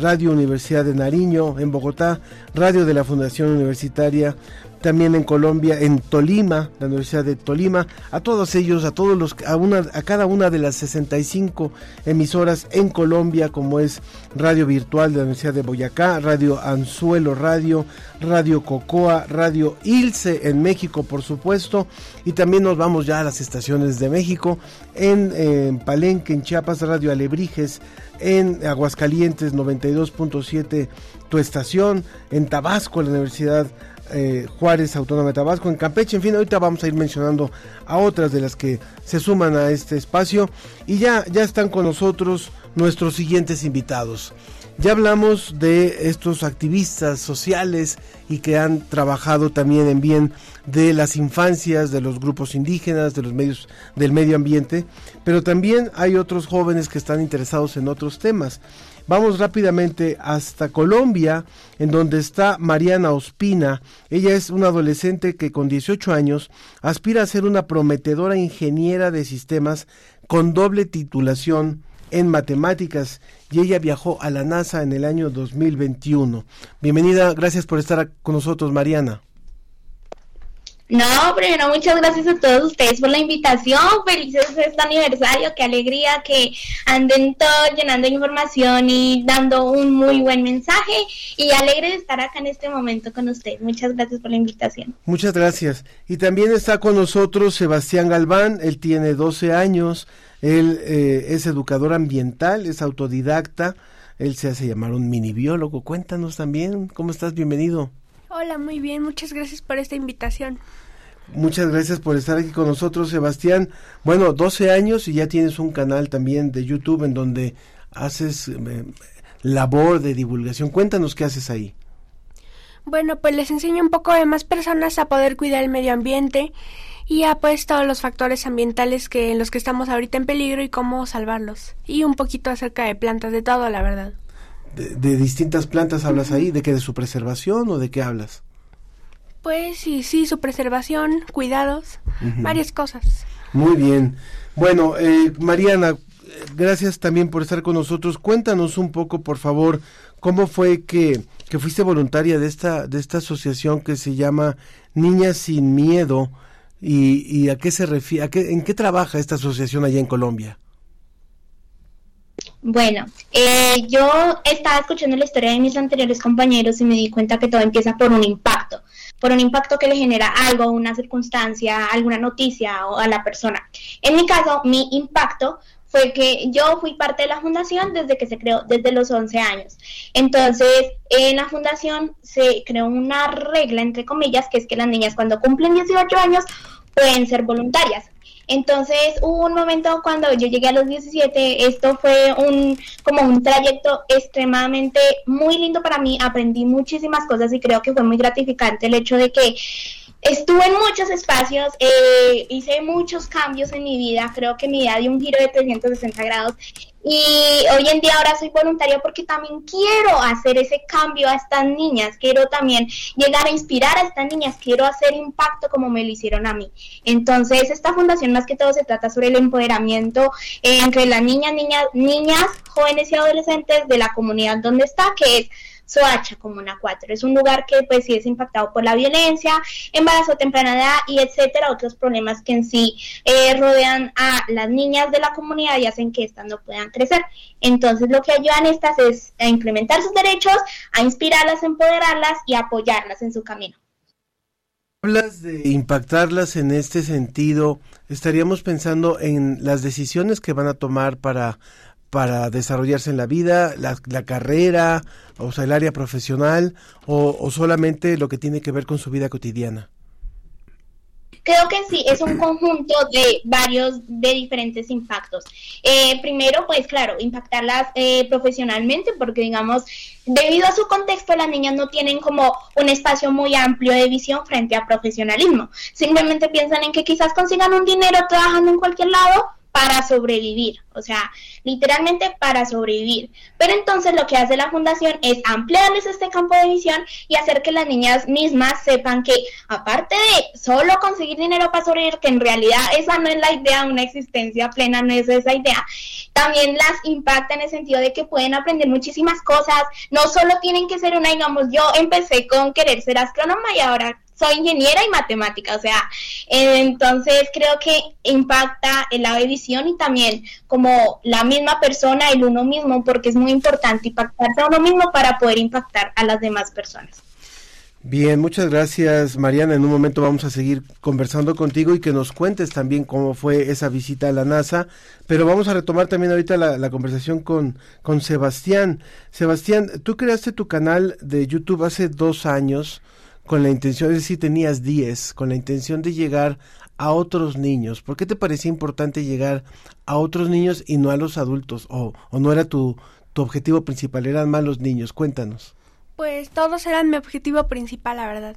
Radio Universidad de Nariño, en Bogotá, Radio de la Fundación Universitaria, también en Colombia, en Tolima, la Universidad de Tolima, a todos ellos, a todos los, a, una, a cada una de las 65 emisoras en Colombia, como es Radio Virtual de la Universidad de Boyacá, Radio Anzuelo Radio, Radio Cocoa, Radio Ilse en México, por supuesto, y también nos vamos ya a las estaciones de México, en, en Palenque, en Chiapas, Radio Alebrijes, en Aguascalientes 92.7 tu estación, en Tabasco, la Universidad eh, Juárez Autónoma de Tabasco, en Campeche, en fin, ahorita vamos a ir mencionando a otras de las que se suman a este espacio y ya, ya están con nosotros nuestros siguientes invitados. Ya hablamos de estos activistas sociales y que han trabajado también en bien de las infancias, de los grupos indígenas, de los medios del medio ambiente, pero también hay otros jóvenes que están interesados en otros temas. Vamos rápidamente hasta Colombia, en donde está Mariana Ospina. Ella es una adolescente que con 18 años aspira a ser una prometedora ingeniera de sistemas con doble titulación en matemáticas y ella viajó a la NASA en el año 2021. Bienvenida, gracias por estar con nosotros, Mariana. No, primero muchas gracias a todos ustedes por la invitación. Felices este aniversario, qué alegría que anden todos llenando información y dando un muy buen mensaje. Y alegre de estar acá en este momento con ustedes. Muchas gracias por la invitación. Muchas gracias. Y también está con nosotros Sebastián Galván, él tiene 12 años, él eh, es educador ambiental, es autodidacta, él se hace llamar un mini biólogo. Cuéntanos también, ¿cómo estás? Bienvenido. Hola, muy bien, muchas gracias por esta invitación. Muchas gracias por estar aquí con nosotros, Sebastián. Bueno, 12 años y ya tienes un canal también de YouTube en donde haces eh, labor de divulgación. Cuéntanos qué haces ahí. Bueno, pues les enseño un poco de más personas a poder cuidar el medio ambiente y a pues todos los factores ambientales que en los que estamos ahorita en peligro y cómo salvarlos. Y un poquito acerca de plantas, de todo, la verdad. De, de distintas plantas hablas ahí, ¿de qué? ¿De su preservación o de qué hablas? Pues sí, sí, su preservación, cuidados, uh -huh. varias cosas. Muy bien. Bueno, eh, Mariana, gracias también por estar con nosotros. Cuéntanos un poco, por favor, cómo fue que, que fuiste voluntaria de esta, de esta asociación que se llama Niñas sin Miedo y, y a qué se refiere, qué, en qué trabaja esta asociación allá en Colombia. Bueno, eh, yo estaba escuchando la historia de mis anteriores compañeros y me di cuenta que todo empieza por un impacto, por un impacto que le genera algo, una circunstancia, alguna noticia o a la persona. En mi caso, mi impacto fue que yo fui parte de la fundación desde que se creó, desde los 11 años. Entonces, en la fundación se creó una regla, entre comillas, que es que las niñas cuando cumplen 18 años pueden ser voluntarias. Entonces hubo un momento cuando yo llegué a los 17, esto fue un como un trayecto extremadamente muy lindo para mí, aprendí muchísimas cosas y creo que fue muy gratificante el hecho de que estuve en muchos espacios, eh, hice muchos cambios en mi vida, creo que mi vida dio un giro de 360 grados y hoy en día ahora soy voluntaria porque también quiero hacer ese cambio a estas niñas, quiero también llegar a inspirar a estas niñas, quiero hacer impacto como me lo hicieron a mí. Entonces esta fundación más que todo se trata sobre el empoderamiento entre las niñas, niñas, niñas, jóvenes y adolescentes de la comunidad donde está, que es Soacha, Comuna 4. Es un lugar que pues sí es impactado por la violencia, embarazo temprana edad y etcétera, otros problemas que en sí eh, rodean a las niñas de la comunidad y hacen que éstas no puedan crecer. Entonces lo que ayudan estas es a implementar sus derechos, a inspirarlas, empoderarlas y apoyarlas en su camino. Hablas de impactarlas en este sentido, estaríamos pensando en las decisiones que van a tomar para para desarrollarse en la vida, la, la carrera, o sea, el área profesional, o, o, solamente lo que tiene que ver con su vida cotidiana? Creo que sí, es un conjunto de varios, de diferentes impactos. Eh, primero, pues claro, impactarlas eh, profesionalmente, porque digamos, debido a su contexto, las niñas no tienen como un espacio muy amplio de visión frente a profesionalismo. Simplemente piensan en que quizás consigan un dinero trabajando en cualquier lado para sobrevivir, o sea, literalmente para sobrevivir. Pero entonces lo que hace la fundación es ampliarles este campo de visión y hacer que las niñas mismas sepan que aparte de solo conseguir dinero para sobrevivir, que en realidad esa no es la idea, una existencia plena no es esa idea, también las impacta en el sentido de que pueden aprender muchísimas cosas, no solo tienen que ser una, digamos, yo empecé con querer ser astrónoma y ahora soy ingeniera y matemática, o sea, entonces creo que impacta lado de visión y también como la misma persona, el uno mismo, porque es muy importante impactarse a uno mismo para poder impactar a las demás personas. Bien, muchas gracias Mariana. En un momento vamos a seguir conversando contigo y que nos cuentes también cómo fue esa visita a la NASA. Pero vamos a retomar también ahorita la, la conversación con, con Sebastián. Sebastián, tú creaste tu canal de YouTube hace dos años con la intención, es decir, tenías 10, con la intención de llegar a otros niños. ¿Por qué te parecía importante llegar a otros niños y no a los adultos? ¿O, o no era tu, tu objetivo principal, eran más los niños? Cuéntanos. Pues todos eran mi objetivo principal, la verdad.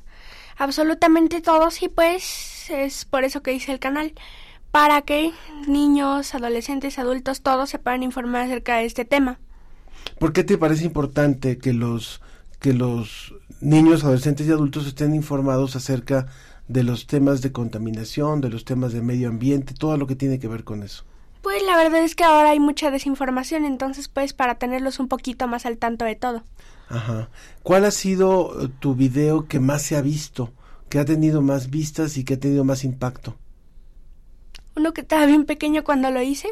Absolutamente todos y pues es por eso que hice el canal. Para que niños, adolescentes, adultos, todos se puedan informar acerca de este tema. ¿Por qué te parece importante que los que los niños, adolescentes y adultos estén informados acerca de los temas de contaminación, de los temas de medio ambiente, todo lo que tiene que ver con eso. Pues la verdad es que ahora hay mucha desinformación, entonces pues para tenerlos un poquito más al tanto de todo. Ajá. ¿Cuál ha sido eh, tu video que más se ha visto, que ha tenido más vistas y que ha tenido más impacto? Uno que estaba bien pequeño cuando lo hice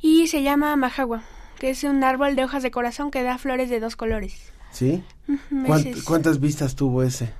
y se llama Majagua, que es un árbol de hojas de corazón que da flores de dos colores. ¿Sí? ¿Cuánt ¿Cuántas vistas tuvo ese?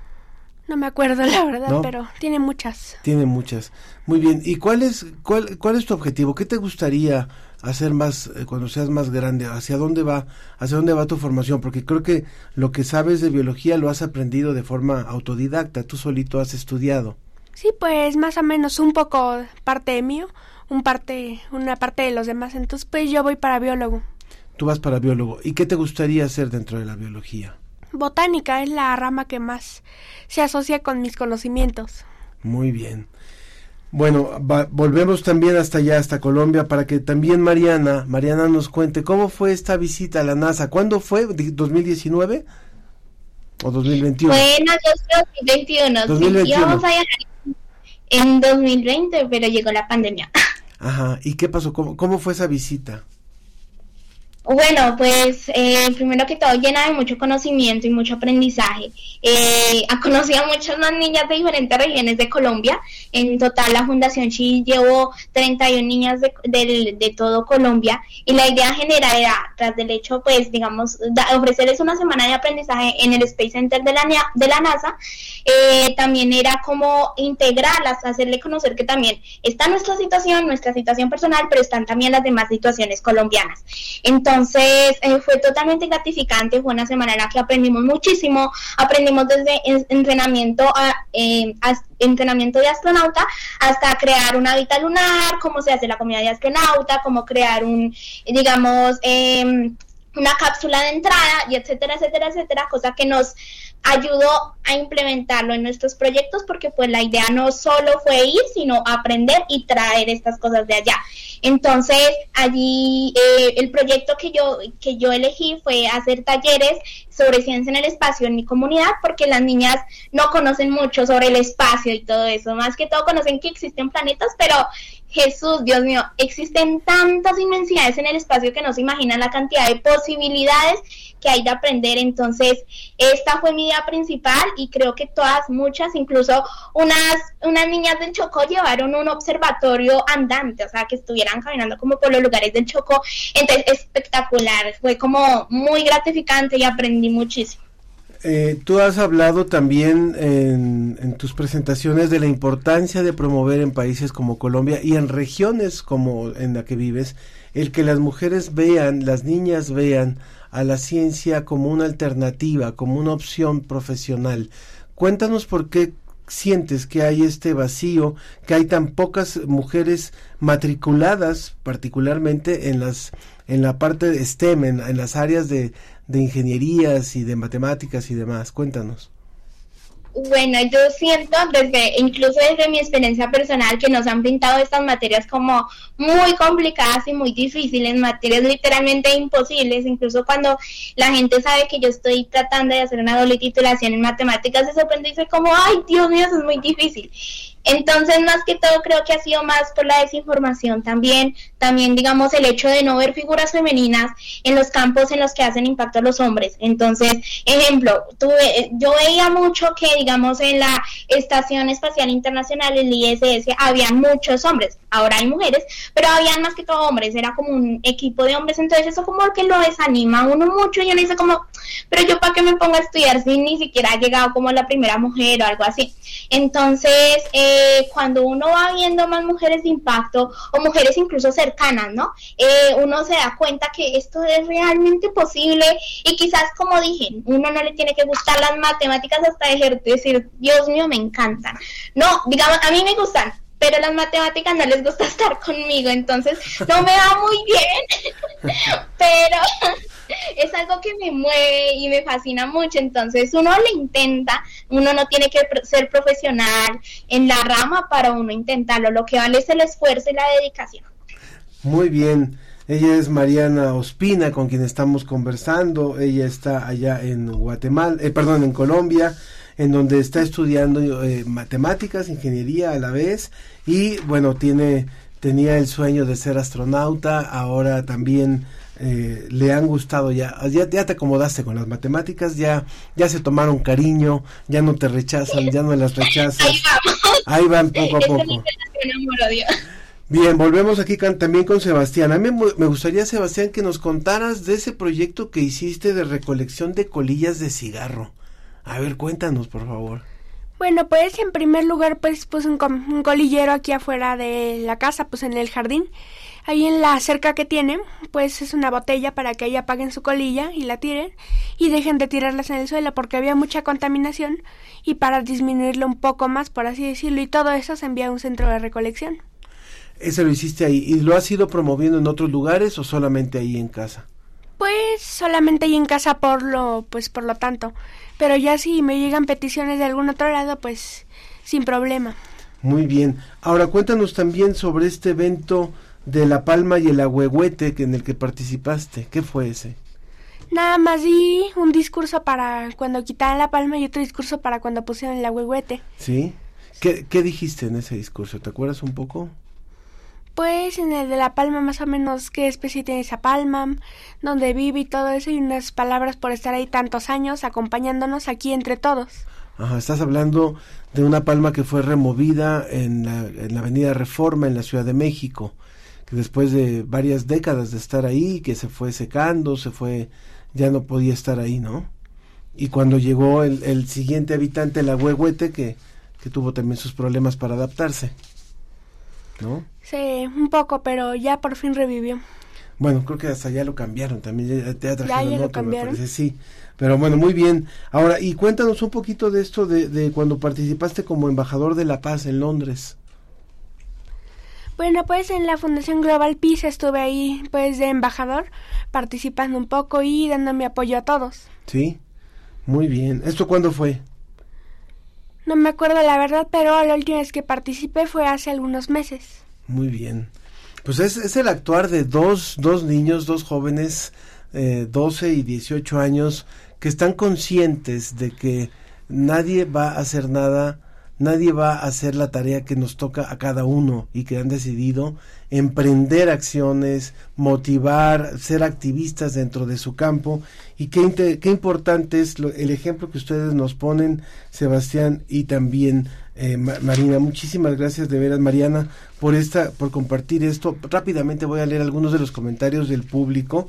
No me acuerdo la verdad, ¿No? pero tiene muchas. Tiene muchas. Muy bien. ¿Y cuál es cuál cuál es tu objetivo? ¿Qué te gustaría hacer más eh, cuando seas más grande? ¿Hacia dónde va hacia dónde va tu formación? Porque creo que lo que sabes de biología lo has aprendido de forma autodidacta, tú solito has estudiado. Sí, pues más o menos un poco parte mío, un parte una parte de los demás, entonces pues yo voy para biólogo. Tú vas para biólogo. ¿Y qué te gustaría hacer dentro de la biología? Botánica es la rama que más se asocia con mis conocimientos. Muy bien. Bueno, va, volvemos también hasta allá, hasta Colombia, para que también Mariana, Mariana nos cuente cómo fue esta visita a la NASA. ¿Cuándo fue? ¿2019 o 2021? Fue en 2021. 2021. Íbamos a en 2020, pero llegó la pandemia. Ajá, ¿y qué pasó? ¿Cómo, cómo fue esa visita? Bueno, pues eh, primero que todo llena de mucho conocimiento y mucho aprendizaje. Eh, conocido a muchas más niñas de diferentes regiones de Colombia. En total la Fundación Chi llevó 31 niñas de, de, de todo Colombia y la idea general era, tras del hecho, pues digamos, da- ofrecerles una semana de aprendizaje en el Space Center de la, de la NASA. Eh, también era como integrarlas, hacerle conocer que también está nuestra situación, nuestra situación personal, pero están también las demás situaciones colombianas. Entonces eh, fue totalmente gratificante, fue una semana en la que aprendimos muchísimo, aprendimos desde en- entrenamiento a, eh, as- entrenamiento de astronauta hasta crear un hábitat lunar, cómo se hace la comida de astronauta, cómo crear un, digamos, em, una cápsula de entrada y etcétera, etcétera, etcétera, cosa que nos ayudó a implementarlo en nuestros proyectos porque pues la idea no solo fue ir, sino aprender y traer estas cosas de allá. Entonces, allí eh, el proyecto que yo, que yo elegí fue hacer talleres sobre ciencia en el espacio en mi comunidad, porque las niñas no conocen mucho sobre el espacio y todo eso. Más que todo conocen que existen planetas, pero Jesús, Dios mío, existen tantas inmensidades en el espacio que no se imaginan la cantidad de posibilidades que hay de aprender. Entonces, esta fue mi idea principal y creo que todas, muchas, incluso unas, unas niñas del Chocó llevaron un observatorio andante, o sea, que estuvieran caminando como por los lugares del Chocó. Entonces, espectacular, fue como muy gratificante y aprendí muchísimo. Eh, tú has hablado también en, en tus presentaciones de la importancia de promover en países como Colombia y en regiones como en la que vives, el que las mujeres vean, las niñas vean a la ciencia como una alternativa, como una opción profesional. Cuéntanos por qué sientes que hay este vacío, que hay tan pocas mujeres matriculadas, particularmente en las en la parte de STEM, en, en las áreas de, de ingenierías y de matemáticas y demás. Cuéntanos. Bueno, yo siento desde, incluso desde mi experiencia personal, que nos han pintado estas materias como muy complicadas y muy difíciles, materias literalmente imposibles, incluso cuando la gente sabe que yo estoy tratando de hacer una doble titulación en matemáticas, se sorprende y dice como, ay, Dios mío, eso es muy difícil. Entonces, más que todo, creo que ha sido más por la desinformación también, también, digamos, el hecho de no ver figuras femeninas en los campos en los que hacen impacto los hombres. Entonces, ejemplo, tuve, yo veía mucho que, digamos, en la Estación Espacial Internacional, el ISS, habían muchos hombres, ahora hay mujeres, pero habían más que todo hombres, era como un equipo de hombres, entonces eso como que lo desanima a uno mucho y uno dice como, pero yo para qué me pongo a estudiar si ni siquiera ha llegado como la primera mujer o algo así. Entonces, eh, cuando uno va viendo más mujeres de impacto o mujeres incluso cercanas, ¿no? Eh, uno se da cuenta que esto es realmente posible y quizás, como dije, uno no le tiene que gustar las matemáticas hasta dejar de decir, Dios mío, me encantan. No, digamos, a mí me gustan, pero las matemáticas no les gusta estar conmigo, entonces no me va muy bien, pero es algo que me mueve y me fascina mucho, entonces uno le intenta, uno no tiene que ser profesional en la rama para uno intentarlo, lo que vale es el esfuerzo y la dedicación. Muy bien. Ella es Mariana Ospina, con quien estamos conversando. Ella está allá en Guatemala, eh, perdón, en Colombia, en donde está estudiando eh, matemáticas, ingeniería a la vez. Y bueno, tiene, tenía el sueño de ser astronauta. Ahora también eh, le han gustado ya, ya. Ya te acomodaste con las matemáticas, ya, ya se tomaron cariño, ya no te rechazan, ya no las rechazas. Ahí vamos. Ahí van poco a poco. Bien, volvemos aquí también con Sebastián. A mí me gustaría, Sebastián, que nos contaras de ese proyecto que hiciste de recolección de colillas de cigarro. A ver, cuéntanos, por favor. Bueno, pues en primer lugar, pues puse un, colillero aquí afuera de la casa, pues en el jardín. Ahí en la cerca que tiene, pues es una botella para que ahí apaguen su colilla y la tiren y dejen de tirarlas en el suelo porque había mucha contaminación y para disminuirlo un poco más, por así decirlo, y todo eso se envía a un centro de recolección. Ese lo hiciste ahí. ¿Y lo has ido promoviendo en otros lugares o solamente ahí en casa? Pues solamente ahí en casa por lo, pues por lo tanto. Pero ya si me llegan peticiones de algún otro lado, pues sin problema. Muy bien. Ahora cuéntanos también sobre este evento de La Palma y el Agüehuete que en el que participaste. ¿Qué fue ese? Nada más di un discurso para cuando quitaran la palma y otro discurso para cuando pusieron el agüehuete. ¿Sí? ¿Qué, ¿Qué dijiste en ese discurso? ¿Te acuerdas un poco? Pues en el de La Palma más o menos qué especie tiene esa palma, dónde vive y todo eso y unas palabras por estar ahí tantos años acompañándonos aquí entre todos. Ajá, estás hablando de una palma que fue removida en la, en la avenida Reforma en la Ciudad de México, que después de varias décadas de estar ahí, que se fue secando, se fue, ya no podía estar ahí, ¿no? Y cuando llegó el, el siguiente habitante, la huehuete, que, que tuvo también sus problemas para adaptarse, ¿no? Sí, un poco, pero ya por fin revivió. Bueno, creo que hasta ya lo cambiaron también, ya, ya trajeron ya, ya lo otro, me parece, sí. Pero bueno, muy bien. Ahora, y cuéntanos un poquito de esto de, de cuando participaste como embajador de la paz en Londres. Bueno, pues en la Fundación Global Peace estuve ahí pues de embajador, participando un poco y dando mi apoyo a todos. Sí, muy bien. ¿Esto cuándo fue? No me acuerdo la verdad, pero la última vez que participé fue hace algunos meses. Muy bien. Pues es, es el actuar de dos, dos niños, dos jóvenes, eh, 12 y 18 años, que están conscientes de que nadie va a hacer nada, nadie va a hacer la tarea que nos toca a cada uno y que han decidido emprender acciones, motivar, ser activistas dentro de su campo y qué, importante es lo- el ejemplo que ustedes nos ponen, Sebastián y también eh, Ma- Marina. Muchísimas gracias de veras, Mariana, por esta, por compartir esto. Rápidamente voy a leer algunos de los comentarios del público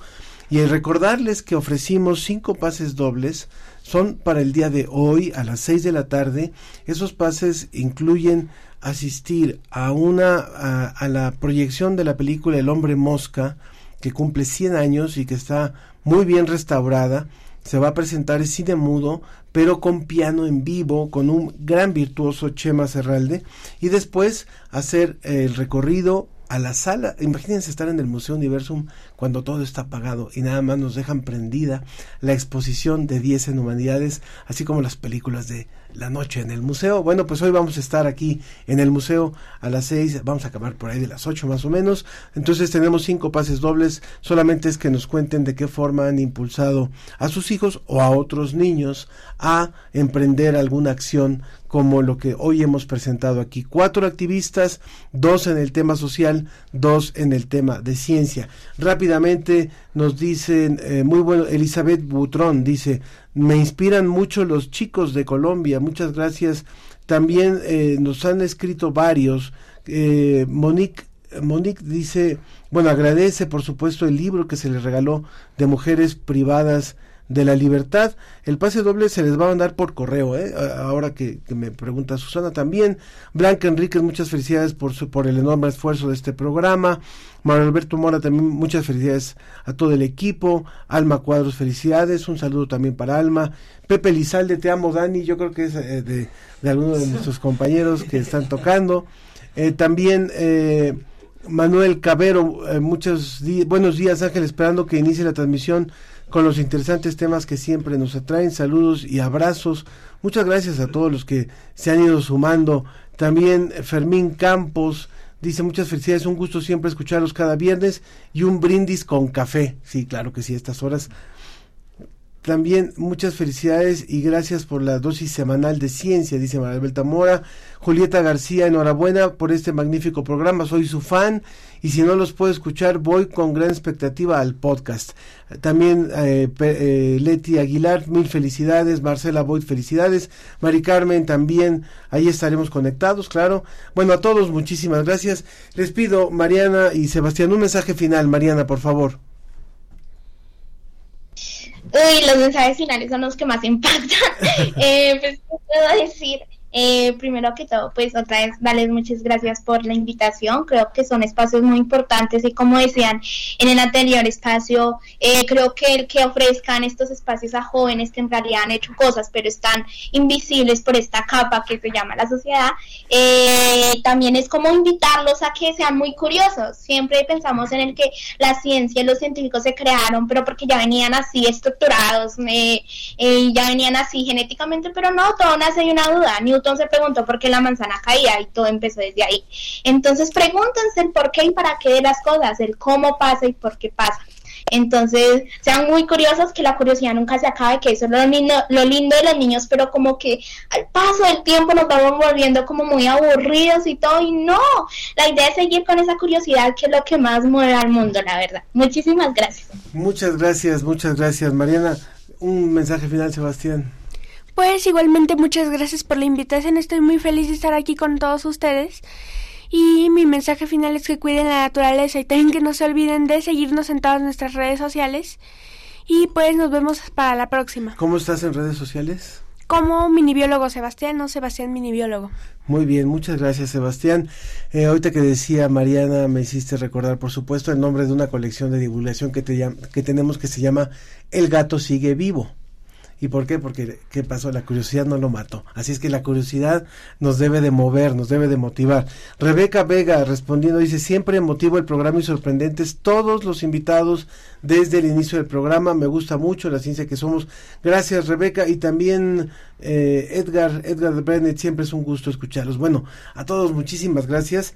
y recordarles que ofrecimos cinco pases dobles. Son para el día de hoy a las seis de la tarde. Esos pases incluyen asistir a una a, la proyección de la película El hombre mosca que cumple 100 años y que está muy bien restaurada. Se va a presentar en cine mudo, pero con piano en vivo, con un gran virtuoso Chema Serralde, y después hacer el recorrido a la sala. Imagínense estar en el Museo Universum cuando todo está apagado y nada más nos dejan prendida la exposición de 10 en humanidades, así como las películas de la noche en el museo. Bueno, pues hoy vamos a estar aquí en el museo a las 6, vamos a acabar por ahí de las 8 más o menos. Entonces tenemos cinco pases dobles, solamente es que nos cuenten de qué forma han impulsado a sus hijos o a otros niños a emprender alguna acción como lo que hoy hemos presentado aquí. Cuatro activistas, dos en el tema social, dos en el tema de ciencia. Rápidamente nos dicen, eh, muy bueno, Elizabeth Butrón dice, me inspiran mucho los chicos de Colombia, muchas gracias. También eh, nos han escrito varios. Eh, Monique Monique dice, bueno, agradece por supuesto el libro que se le regaló de mujeres privadas de la libertad. El pase doble se les va a mandar por correo, ¿eh? Ahora que, que me pregunta Susana también. Blanca Enríquez, muchas felicidades por, su, por el enorme esfuerzo de este programa. Manuel Alberto Mora, también muchas felicidades a todo el equipo. Alma Cuadros, felicidades. Un saludo también para Alma. Pepe Lizalde, te amo, Dani. Yo creo que es eh, de, de alguno de nuestros compañeros que están tocando. Eh, también eh, Manuel Cabero, eh, muchos di- buenos días Ángel, esperando que inicie la transmisión con los interesantes temas que siempre nos atraen. Saludos y abrazos. Muchas gracias a todos los que se han ido sumando. También Fermín Campos dice muchas felicidades, un gusto siempre escucharlos cada viernes y un brindis con café. Sí, claro que sí, estas horas. También muchas felicidades y gracias por la dosis semanal de ciencia, dice Maribel Tamora. Julieta García, enhorabuena por este magnífico programa, soy su fan y si no los puedo escuchar voy con gran expectativa al podcast. También eh, eh, Leti Aguilar, mil felicidades, Marcela Boyd, felicidades, Mari Carmen también, ahí estaremos conectados, claro. Bueno, a todos muchísimas gracias. Les pido, Mariana y Sebastián, un mensaje final, Mariana, por favor. Uy, los mensajes finales son los que más impactan. eh, pues, ¿qué puedo decir? Eh, primero que todo, pues otra vez darles muchas gracias por la invitación. Creo que son espacios muy importantes y como decían en el anterior espacio, eh, creo que el que ofrezcan estos espacios a jóvenes que en realidad han hecho cosas pero están invisibles por esta capa que se llama la sociedad, eh, también es como invitarlos a que sean muy curiosos. Siempre pensamos en el que la ciencia y los científicos se crearon, pero porque ya venían así estructurados, eh, eh, ya venían así genéticamente, pero no, todo nace de una duda. Se preguntó por qué la manzana caía y todo empezó desde ahí. Entonces pregúntense el por qué y para qué de las cosas, el cómo pasa y por qué pasa. Entonces, sean muy curiosos, que la curiosidad nunca se acabe, que eso es lo lindo, lo lindo de los niños, pero como que al paso del tiempo nos vamos volviendo como muy aburridos y todo, y no, la idea es seguir con esa curiosidad que es lo que más mueve al mundo, la verdad. Muchísimas gracias. Muchas gracias, muchas gracias. Mariana, un mensaje final, Sebastián. Pues igualmente muchas gracias por la invitación, estoy muy feliz de estar aquí con todos ustedes. Y mi mensaje final es que cuiden la naturaleza y también que no se olviden de seguirnos en todas nuestras redes sociales. Y pues nos vemos para la próxima. ¿Cómo estás en redes sociales? Como minibiólogo Sebastián, no Sebastián minibiólogo. Muy bien, muchas gracias Sebastián. Eh, ahorita que decía Mariana, me hiciste recordar, por supuesto, el nombre de una colección de divulgación que, te, que tenemos que se llama El gato sigue vivo. ¿Y por qué? Porque, ¿qué pasó? La curiosidad no lo mató. Así es que la curiosidad nos debe de mover, nos debe de motivar. Rebeca Vega respondiendo dice, siempre motivo el programa y sorprendentes todos los invitados desde el inicio del programa. Me gusta mucho la ciencia que somos. Gracias Rebeca y también eh, Edgar, Edgar Bennett, siempre es un gusto escucharlos. Bueno, a todos muchísimas gracias.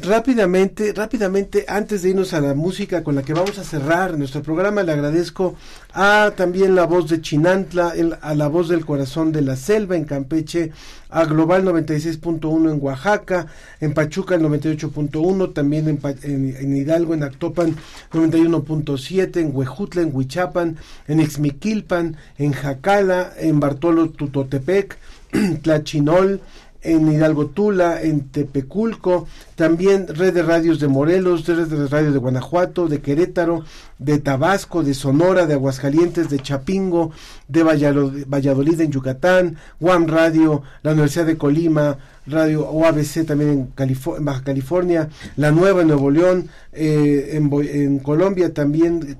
Rápidamente, rápidamente, antes de irnos a la música con la que vamos a cerrar nuestro programa, le agradezco a también la voz de Chinantla, a la voz del corazón de la selva en Campeche, a Global 96.1 en Oaxaca, en Pachuca el 98.1, también en, en, Hidalgo, en Actopan 91.7, en Huejutla, en Huichapan, en Ixmiquilpan, en Jacala, en Bartolo Tutotepec, Tlachinol, en Hidalgo Tula, en Tepeculco, también Red de Radios de Morelos, Red de Radios de Guanajuato, de Querétaro, de Tabasco, de Sonora, de Aguascalientes, de Chapingo, de Valladolid en Yucatán, Guam Radio, la Universidad de Colima, Radio OABC también en, Baja California, La Nueva en Nuevo León, eh, en, en Colombia también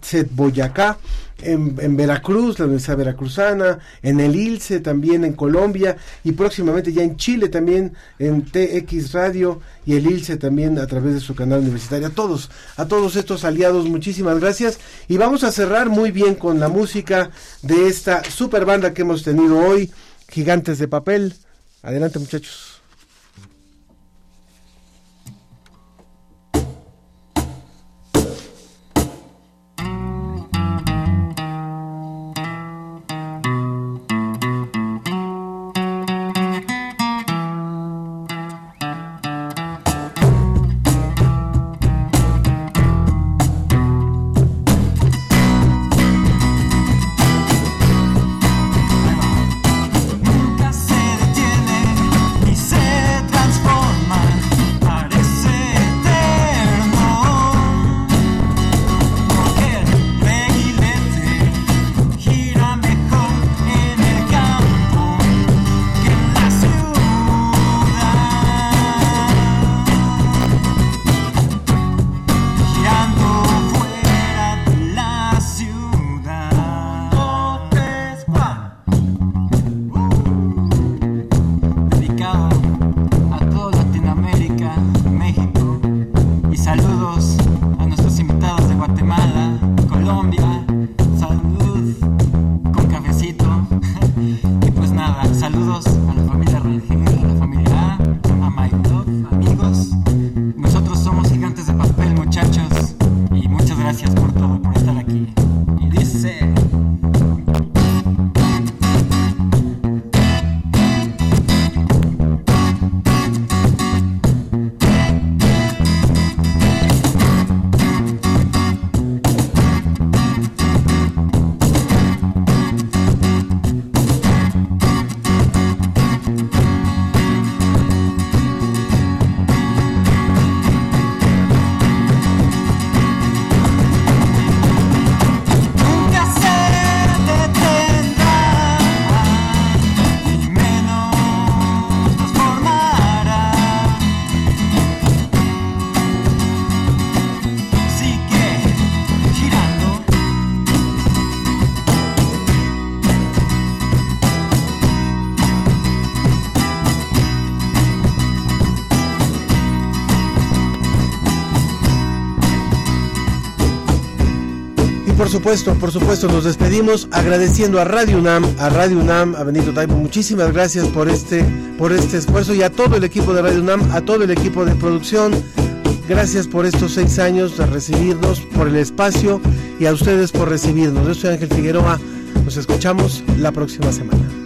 Set Boyacá, en, Veracruz, la Universidad Veracruzana, en el ILCE también en Colombia y próximamente ya en Chile también en TX Radio y el ILCE también a través de su canal universitario. A todos, a todos estos aliados, muchísimas gracias y vamos a cerrar muy bien con la música de esta super banda que hemos tenido hoy, Gigantes de Papel. Adelante muchachos. Supuesto, por supuesto, nos despedimos agradeciendo a Radio UNAM, a Radio UNAM, a Benito Taibo. Muchísimas gracias por este, por este esfuerzo y a todo el equipo de Radio UNAM, a todo el equipo de producción. Gracias por estos seis años de recibirnos, por el espacio y a ustedes por recibirnos. Yo soy Ángel Figueroa. Nos escuchamos la próxima semana.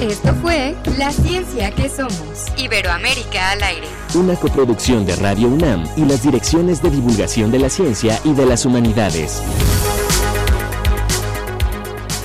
Esto fue La Ciencia que Somos. Iberoamérica al aire. Una coproducción de Radio UNAM y las direcciones de divulgación de la ciencia y de las humanidades.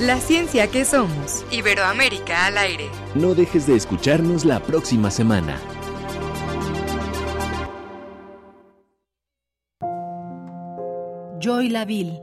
La ciencia que somos. Iberoamérica al aire. No dejes de escucharnos la próxima semana. Joy Laville